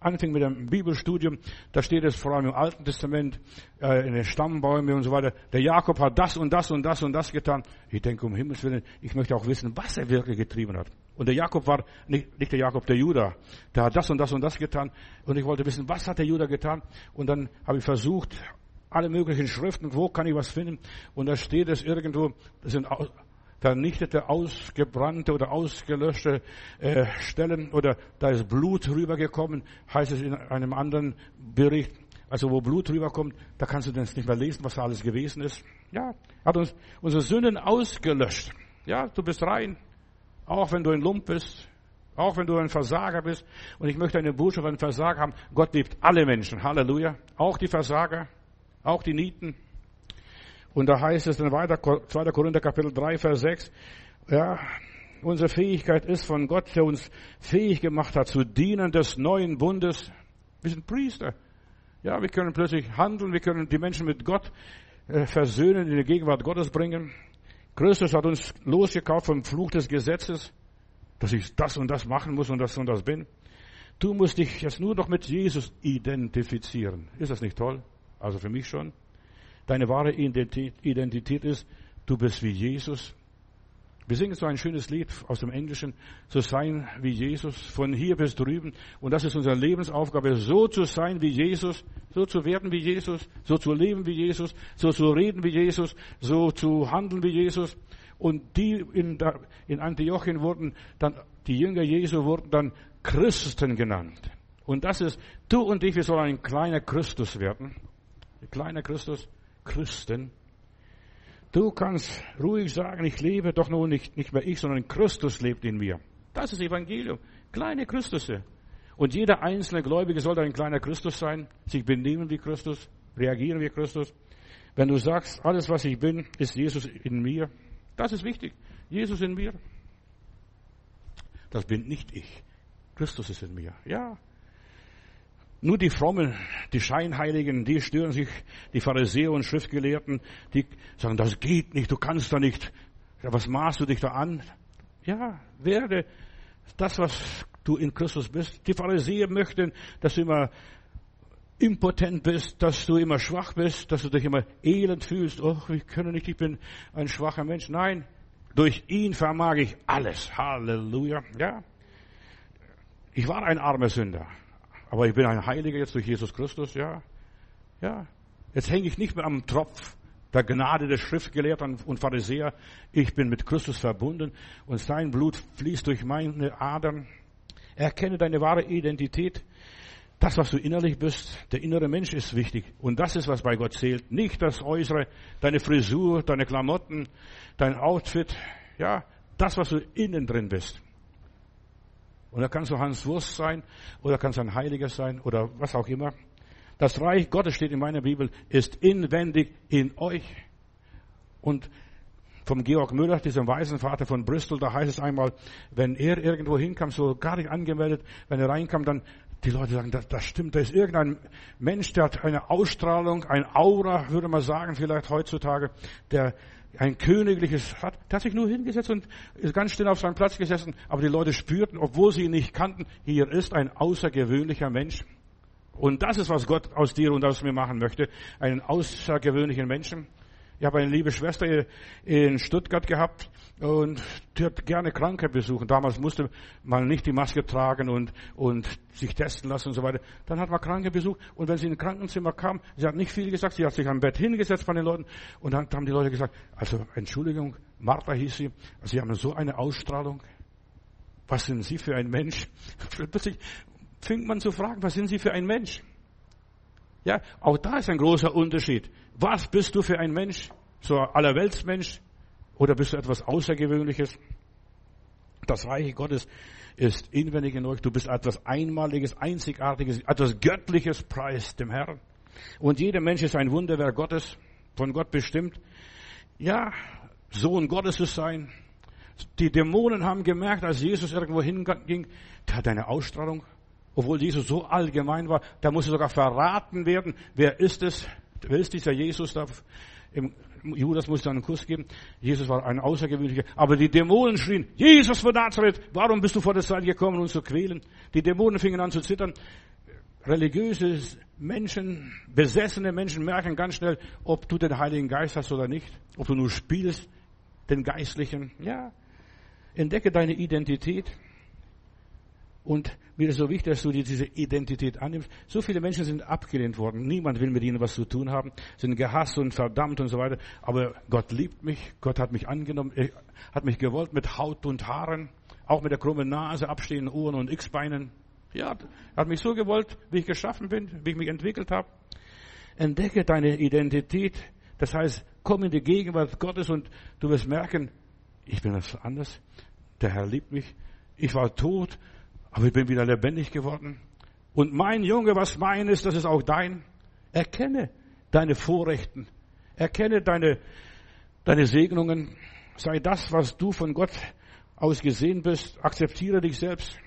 anfing mit dem Bibelstudium, da steht es vor allem im Alten Testament, äh, in den Stammbäumen und so weiter, der Jakob hat das und das und das und das getan. Ich denke, um Himmels Willen, ich möchte auch wissen, was er wirklich getrieben hat. Und der Jakob war, nicht, nicht der Jakob, der Judah, der hat das und das und das getan. Und ich wollte wissen, was hat der Judah getan? Und dann habe ich versucht, alle möglichen Schriften, wo kann ich was finden? Und da steht es irgendwo, das sind vernichtete, ausgebrannte oder ausgelöschte äh, Stellen oder da ist Blut rübergekommen, heißt es in einem anderen Bericht. Also wo Blut rüberkommt, da kannst du das nicht mehr lesen, was da alles gewesen ist. Ja, hat uns unsere Sünden ausgelöscht. Ja, du bist rein, auch wenn du ein Lump bist, auch wenn du ein Versager bist. Und ich möchte eine Botschaft an Versager haben. Gott liebt alle Menschen. Halleluja. Auch die Versager, auch die Nieten. Und da heißt es weiter, 2. Korinther Kapitel 3, Vers 6, ja, unsere Fähigkeit ist von Gott, der uns fähig gemacht hat zu dienen des neuen Bundes. Wir sind Priester. Ja, wir können plötzlich handeln, wir können die Menschen mit Gott äh, versöhnen, in die Gegenwart Gottes bringen. Christus hat uns losgekauft vom Fluch des Gesetzes, dass ich das und das machen muss und das und das bin. Du musst dich jetzt nur noch mit Jesus identifizieren. Ist das nicht toll? Also für mich schon. Deine wahre Identität ist, du bist wie Jesus. Wir singen so ein schönes Lied aus dem Englischen, zu sein wie Jesus, von hier bis drüben. Und das ist unsere Lebensaufgabe, so zu sein wie Jesus, so zu werden wie Jesus, so zu leben wie Jesus, so zu reden wie Jesus, so zu handeln wie Jesus. Und die in, in Antiochien wurden dann, die Jünger Jesu wurden dann Christen genannt. Und das ist, du und ich, wir sollen ein kleiner Christus werden. Ein kleiner Christus. Christen. Du kannst ruhig sagen, ich lebe doch nur nicht, nicht mehr ich, sondern Christus lebt in mir. Das ist Evangelium. Kleine Christusse. Und jeder einzelne Gläubige sollte ein kleiner Christus sein, sich benehmen wie Christus, reagieren wie Christus. Wenn du sagst, alles was ich bin, ist Jesus in mir, das ist wichtig. Jesus in mir. Das bin nicht ich. Christus ist in mir. Ja, nur die Frommen, die Scheinheiligen, die stören sich, die Pharisäer und Schriftgelehrten, die sagen, das geht nicht, du kannst da nicht. Ja, was maßt du dich da an? Ja, werde das, was du in Christus bist. Die Pharisäer möchten, dass du immer impotent bist, dass du immer schwach bist, dass du dich immer elend fühlst. Oh, ich kann nicht, ich bin ein schwacher Mensch. Nein, durch ihn vermag ich alles. Halleluja. Ja. Ich war ein armer Sünder. Aber ich bin ein Heiliger jetzt durch Jesus Christus, ja. Ja. Jetzt hänge ich nicht mehr am Tropf der Gnade des Schriftgelehrten und Pharisäer. Ich bin mit Christus verbunden und sein Blut fließt durch meine Adern. Erkenne deine wahre Identität. Das, was du innerlich bist, der innere Mensch ist wichtig. Und das ist, was bei Gott zählt. Nicht das Äußere, deine Frisur, deine Klamotten, dein Outfit. Ja, das, was du innen drin bist. Und da kannst du Hans Wurst sein oder kannst ein Heiliger sein oder was auch immer. Das Reich Gottes steht in meiner Bibel, ist inwendig in euch. Und vom Georg Müller, diesem Waisenvater von Bristol, da heißt es einmal, wenn er irgendwo hinkam, so gar nicht angemeldet, wenn er reinkam, dann die Leute sagen, das, das stimmt, da ist irgendein Mensch, der hat eine Ausstrahlung, ein Aura, würde man sagen, vielleicht heutzutage, der ein königliches hat, hat sich nur hingesetzt und ist ganz still auf seinem Platz gesessen, aber die Leute spürten, obwohl sie ihn nicht kannten, hier ist ein außergewöhnlicher Mensch. Und das ist, was Gott aus dir und aus mir machen möchte, einen außergewöhnlichen Menschen. Ich habe eine liebe Schwester in Stuttgart gehabt und die hat gerne Kranke besuchen. Damals musste man nicht die Maske tragen und, und sich testen lassen und so weiter. Dann hat man Kranke besucht und wenn sie in ein Krankenzimmer kam, sie hat nicht viel gesagt, sie hat sich am Bett hingesetzt von den Leuten und dann haben die Leute gesagt, also Entschuldigung, Martha hieß sie, sie haben so eine Ausstrahlung. Was sind Sie für ein Mensch? Plötzlich fängt man zu fragen, was sind Sie für ein Mensch? Ja, auch da ist ein großer Unterschied. Was bist du für ein Mensch? So ein Allerweltsmensch? Oder bist du etwas Außergewöhnliches? Das Reich Gottes ist inwendig in euch. Du bist etwas Einmaliges, Einzigartiges, etwas Göttliches, preis dem Herrn. Und jeder Mensch ist ein Wunderwerk Gottes, von Gott bestimmt. Ja, Sohn Gottes zu sein. Die Dämonen haben gemerkt, als Jesus irgendwo hinging, der hat eine Ausstrahlung. Obwohl Jesus so allgemein war, da musste sogar verraten werden, wer ist es? Wer ist dieser Jesus da? Im Judas musste einen Kuss geben. Jesus war ein außergewöhnlicher. Aber die Dämonen schrien, Jesus von Nazareth, warum bist du vor der Zeit gekommen, uns zu quälen? Die Dämonen fingen an zu zittern. Religiöse Menschen, besessene Menschen merken ganz schnell, ob du den Heiligen Geist hast oder nicht. Ob du nur spielst, den Geistlichen. Ja. Entdecke deine Identität. Und mir ist so wichtig, dass du dir diese Identität annimmst. So viele Menschen sind abgelehnt worden. Niemand will mit ihnen was zu tun haben, sind gehasst und verdammt und so weiter. Aber Gott liebt mich. Gott hat mich angenommen, er hat mich gewollt mit Haut und Haaren, auch mit der krummen Nase, abstehenden Ohren und X-Beinen. Ja, er hat mich so gewollt, wie ich geschaffen bin, wie ich mich entwickelt habe. Entdecke deine Identität. Das heißt, komm in die Gegenwart Gottes und du wirst merken, ich bin was anders. Der Herr liebt mich. Ich war tot aber ich bin wieder lebendig geworden. Und mein Junge, was mein ist, das ist auch dein. Erkenne deine Vorrechten. Erkenne deine, deine Segnungen. Sei das, was du von Gott aus gesehen bist. Akzeptiere dich selbst.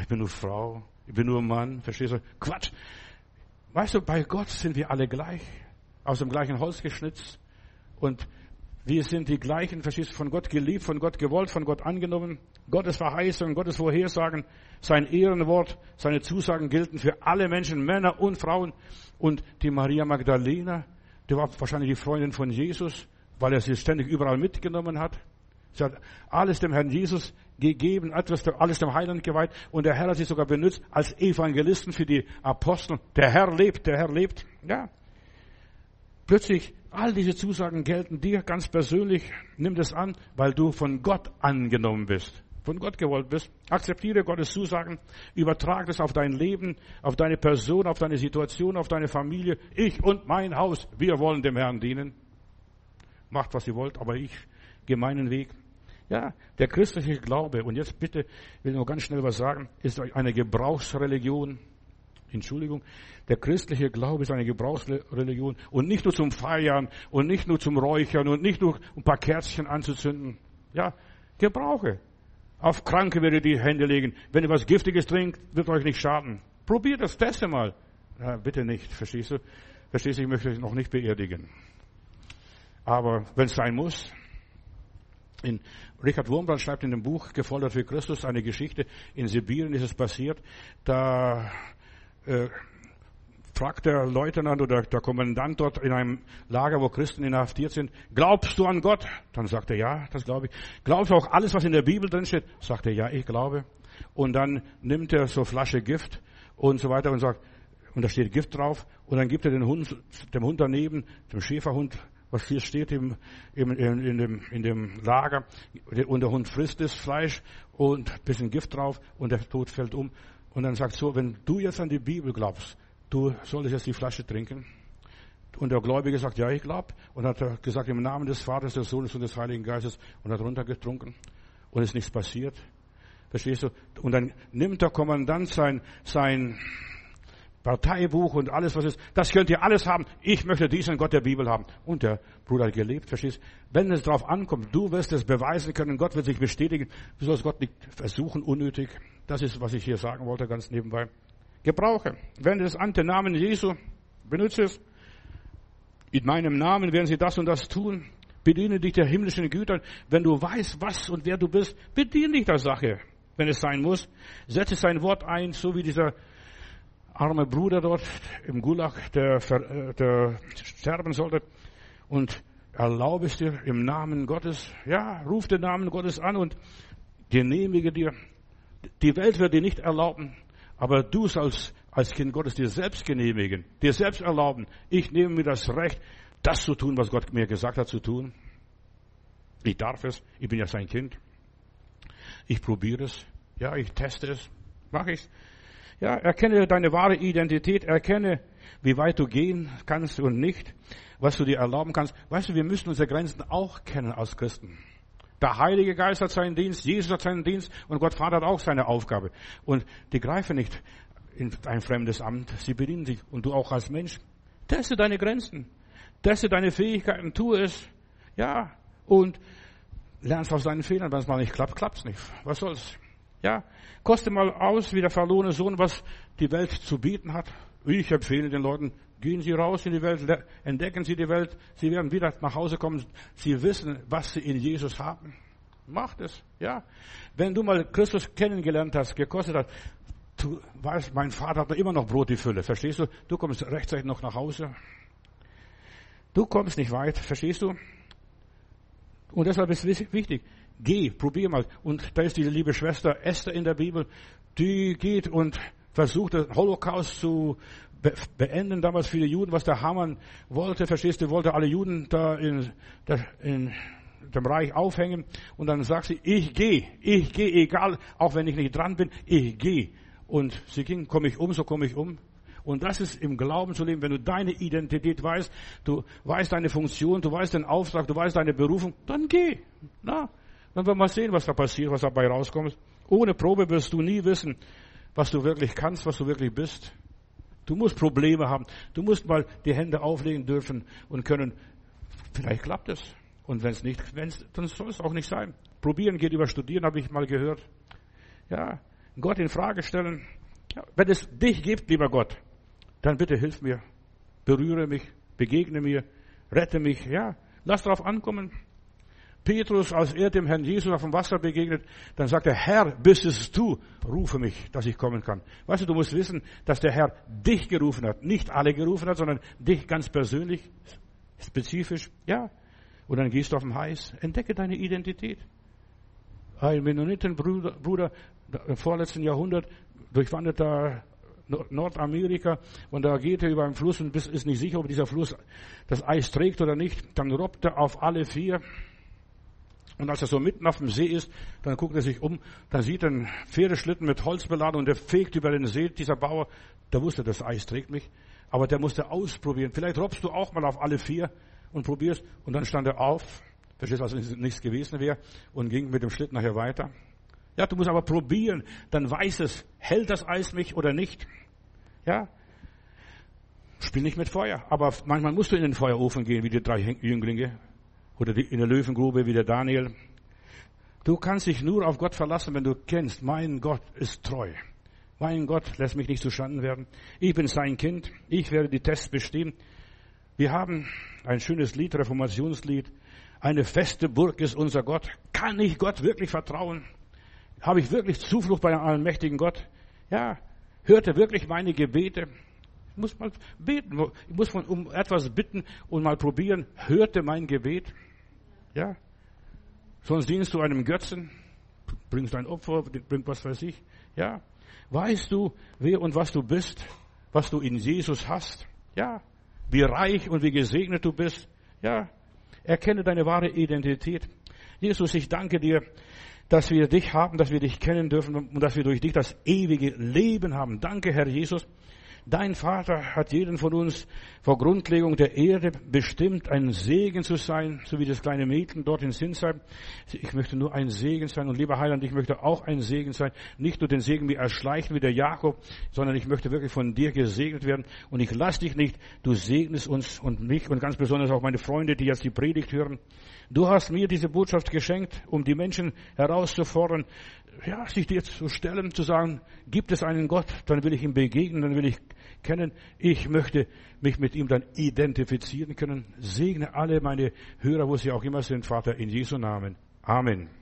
Ich bin nur Frau. Ich bin nur Mann. Verstehst du? Quatsch. Weißt du, bei Gott sind wir alle gleich. Aus dem gleichen Holz geschnitzt. Und wir sind die gleichen, verstehst du, von Gott geliebt, von Gott gewollt, von Gott angenommen. Gottes Verheißung, Gottes Vorhersagen, sein Ehrenwort, seine Zusagen gelten für alle Menschen, Männer und Frauen. Und die Maria Magdalena, die war wahrscheinlich die Freundin von Jesus, weil er sie ständig überall mitgenommen hat. Sie hat alles dem Herrn Jesus gegeben, alles dem Heiland geweiht. Und der Herr hat sie sogar benutzt als Evangelisten für die Apostel. Der Herr lebt, der Herr lebt. Ja. Plötzlich All diese Zusagen gelten dir ganz persönlich. Nimm das an, weil du von Gott angenommen bist, von Gott gewollt bist. Akzeptiere Gottes Zusagen, übertrag das auf dein Leben, auf deine Person, auf deine Situation, auf deine Familie. Ich und mein Haus, wir wollen dem Herrn dienen. Macht, was ihr wollt, aber ich gehe meinen Weg. Ja, der christliche Glaube, und jetzt bitte, will noch ganz schnell was sagen, ist eine Gebrauchsreligion. Entschuldigung, der christliche Glaube ist eine Gebrauchsreligion und nicht nur zum Feiern und nicht nur zum Räuchern und nicht nur ein paar Kerzchen anzuzünden. Ja, Gebrauche. Auf Kranke werdet ihr die Hände legen. Wenn ihr was Giftiges trinkt, wird euch nicht schaden. Probiert das, teste mal. Ja, bitte nicht, verstehst du? Verstehst du, ich möchte dich noch nicht beerdigen. Aber wenn es sein muss, in Richard Wurmbrand schreibt in dem Buch Gefoltert für Christus eine Geschichte. In Sibirien ist es passiert. Da äh, fragt der Leutnant oder der Kommandant dort in einem Lager, wo Christen inhaftiert sind, glaubst du an Gott? Dann sagt er, ja, das glaube ich. Glaubst du auch alles, was in der Bibel drin steht? Sagt er, ja, ich glaube. Und dann nimmt er so Flasche Gift und so weiter und sagt, und da steht Gift drauf, und dann gibt er den Hund, dem Hund daneben, dem Schäferhund, was hier steht im, im, in, in, dem, in dem Lager, und der Hund frisst das Fleisch und bisschen Gift drauf, und der Tod fällt um. Und dann sagt so, wenn du jetzt an die Bibel glaubst, du solltest jetzt die Flasche trinken. Und der Gläubige sagt, ja, ich glaube. Und hat gesagt, im Namen des Vaters, des Sohnes und des Heiligen Geistes und hat runtergetrunken. Und ist nichts passiert. Verstehst du? Und dann nimmt der Kommandant sein, sein Parteibuch und alles, was ist. Das könnt ihr alles haben. Ich möchte diesen Gott der Bibel haben. Und der Bruder hat gelebt, verstehst Wenn es darauf ankommt, du wirst es beweisen können, Gott wird sich bestätigen. Du sollst Gott nicht versuchen, unnötig. Das ist, was ich hier sagen wollte, ganz nebenbei. Gebrauche. Wende es an den Namen Jesu. Benutze es. In meinem Namen werden sie das und das tun. Bediene dich der himmlischen Güter. Wenn du weißt, was und wer du bist, bediene dich der Sache, wenn es sein muss. Setze sein Wort ein, so wie dieser arme Bruder dort im Gulag, der, äh, der sterben sollte. Und erlaube es dir im Namen Gottes. Ja, ruf den Namen Gottes an und genehmige dir. Die Welt wird dir nicht erlauben, aber du sollst als Kind Gottes dir selbst genehmigen, dir selbst erlauben. Ich nehme mir das Recht, das zu tun, was Gott mir gesagt hat zu tun. Ich darf es, ich bin ja sein Kind. Ich probiere es, ja, ich teste es, mache ich Ja, erkenne deine wahre Identität, erkenne wie weit du gehen kannst und nicht, was du dir erlauben kannst. Weißt du, wir müssen unsere Grenzen auch kennen als Christen. Der Heilige Geist hat seinen Dienst, Jesus hat seinen Dienst und Gott Vater hat auch seine Aufgabe. Und die greifen nicht in ein fremdes Amt, sie bedienen sich. Und du auch als Mensch, teste deine Grenzen, teste deine Fähigkeiten, tu es. Ja, und lernst aus deinen Fehlern. Wenn es mal nicht klappt, klappt's nicht. Was soll's? Ja, koste mal aus, wie der verlorene Sohn, was die Welt zu bieten hat. Ich empfehle den Leuten, gehen Sie raus in die Welt, entdecken Sie die Welt. Sie werden wieder nach Hause kommen. Sie wissen, was Sie in Jesus haben. Macht es, ja. Wenn du mal Christus kennengelernt hast, gekostet hast, du weißt, mein Vater hat immer noch Brot die Fülle. Verstehst du? Du kommst rechtzeitig noch nach Hause. Du kommst nicht weit. Verstehst du? Und deshalb ist es wichtig. Geh, probier mal. Und da ist diese liebe Schwester Esther in der Bibel, die geht und versucht, den Holocaust zu beenden. Damals viele Juden, was der Hamann wollte, verstehst du, wollte alle Juden da in, in dem Reich aufhängen. Und dann sagt sie, ich gehe, ich gehe, egal, auch wenn ich nicht dran bin, ich gehe. Und sie ging, komme ich um, so komme ich um. Und das ist im Glauben zu leben, wenn du deine Identität weißt, du weißt deine Funktion, du weißt den Auftrag, du weißt deine Berufung, dann geh. Na, dann werden wir mal sehen, was da passiert, was dabei rauskommt. Ohne Probe wirst du nie wissen, was du wirklich kannst, was du wirklich bist. Du musst Probleme haben. Du musst mal die Hände auflegen dürfen und können. Vielleicht klappt es. Und wenn es nicht, wenn's, dann soll es auch nicht sein. Probieren geht über Studieren, habe ich mal gehört. Ja, Gott in Frage stellen. Ja, wenn es dich gibt, lieber Gott, dann bitte hilf mir, berühre mich, begegne mir, rette mich. Ja, lass darauf ankommen. Petrus, als er dem Herrn Jesus auf dem Wasser begegnet, dann sagt er, Herr, bist es du, rufe mich, dass ich kommen kann. Weißt du, du musst wissen, dass der Herr dich gerufen hat, nicht alle gerufen hat, sondern dich ganz persönlich, spezifisch, ja. Und dann gehst du auf dem Heiß, entdecke deine Identität. Ein Mennonitenbruder, Bruder, im vorletzten Jahrhundert, durchwandert da Nordamerika und da geht er über einen Fluss und ist nicht sicher, ob dieser Fluss das Eis trägt oder nicht. Dann robbt er auf alle vier. Und als er so mitten auf dem See ist, dann guckt er sich um, dann sieht er einen Pferdeschlitten mit Holz beladen und der fegt über den See. Dieser Bauer, der wusste, das Eis trägt mich, aber der musste ausprobieren. Vielleicht robbst du auch mal auf alle vier und probierst. Und dann stand er auf, verstehst, als wenn nichts gewesen wäre, und ging mit dem Schlitten nachher weiter. Ja, du musst aber probieren, dann weiß es, hält das Eis mich oder nicht. Ja, spiel nicht mit Feuer. Aber manchmal musst du in den Feuerofen gehen, wie die drei Jünglinge. Oder in der Löwengrube, wie der Daniel. Du kannst dich nur auf Gott verlassen, wenn du kennst, mein Gott ist treu. Mein Gott lässt mich nicht zustande werden. Ich bin sein Kind. Ich werde die Tests bestehen. Wir haben ein schönes Lied, Reformationslied. Eine feste Burg ist unser Gott. Kann ich Gott wirklich vertrauen? Habe ich wirklich Zuflucht bei einem allmächtigen Gott? Ja. Hört er wirklich meine Gebete? Ich muss mal beten. Ich muss um etwas bitten und mal probieren. Hört er mein Gebet? Ja. Sonst dienst du einem Götzen, bringst ein Opfer, bringst was weiß ich. Ja. Weißt du, wer und was du bist? Was du in Jesus hast? Ja. Wie reich und wie gesegnet du bist? Ja. Erkenne deine wahre Identität. Jesus, ich danke dir, dass wir dich haben, dass wir dich kennen dürfen und dass wir durch dich das ewige Leben haben. Danke, Herr Jesus. Dein Vater hat jeden von uns vor Grundlegung der Erde bestimmt, ein Segen zu sein, so wie das kleine Mädchen dort in Sinsheim. Ich möchte nur ein Segen sein und lieber Heiland, ich möchte auch ein Segen sein. Nicht nur den Segen mir erschleichen wie der Jakob, sondern ich möchte wirklich von dir gesegnet werden und ich lass dich nicht. Du segnest uns und mich und ganz besonders auch meine Freunde, die jetzt die Predigt hören. Du hast mir diese Botschaft geschenkt, um die Menschen herauszufordern, ja, sich dir zu stellen, zu sagen, gibt es einen Gott, dann will ich ihm begegnen, dann will ich kennen. Ich möchte mich mit ihm dann identifizieren können. Segne alle meine Hörer, wo sie auch immer sind, Vater, in Jesu Namen. Amen.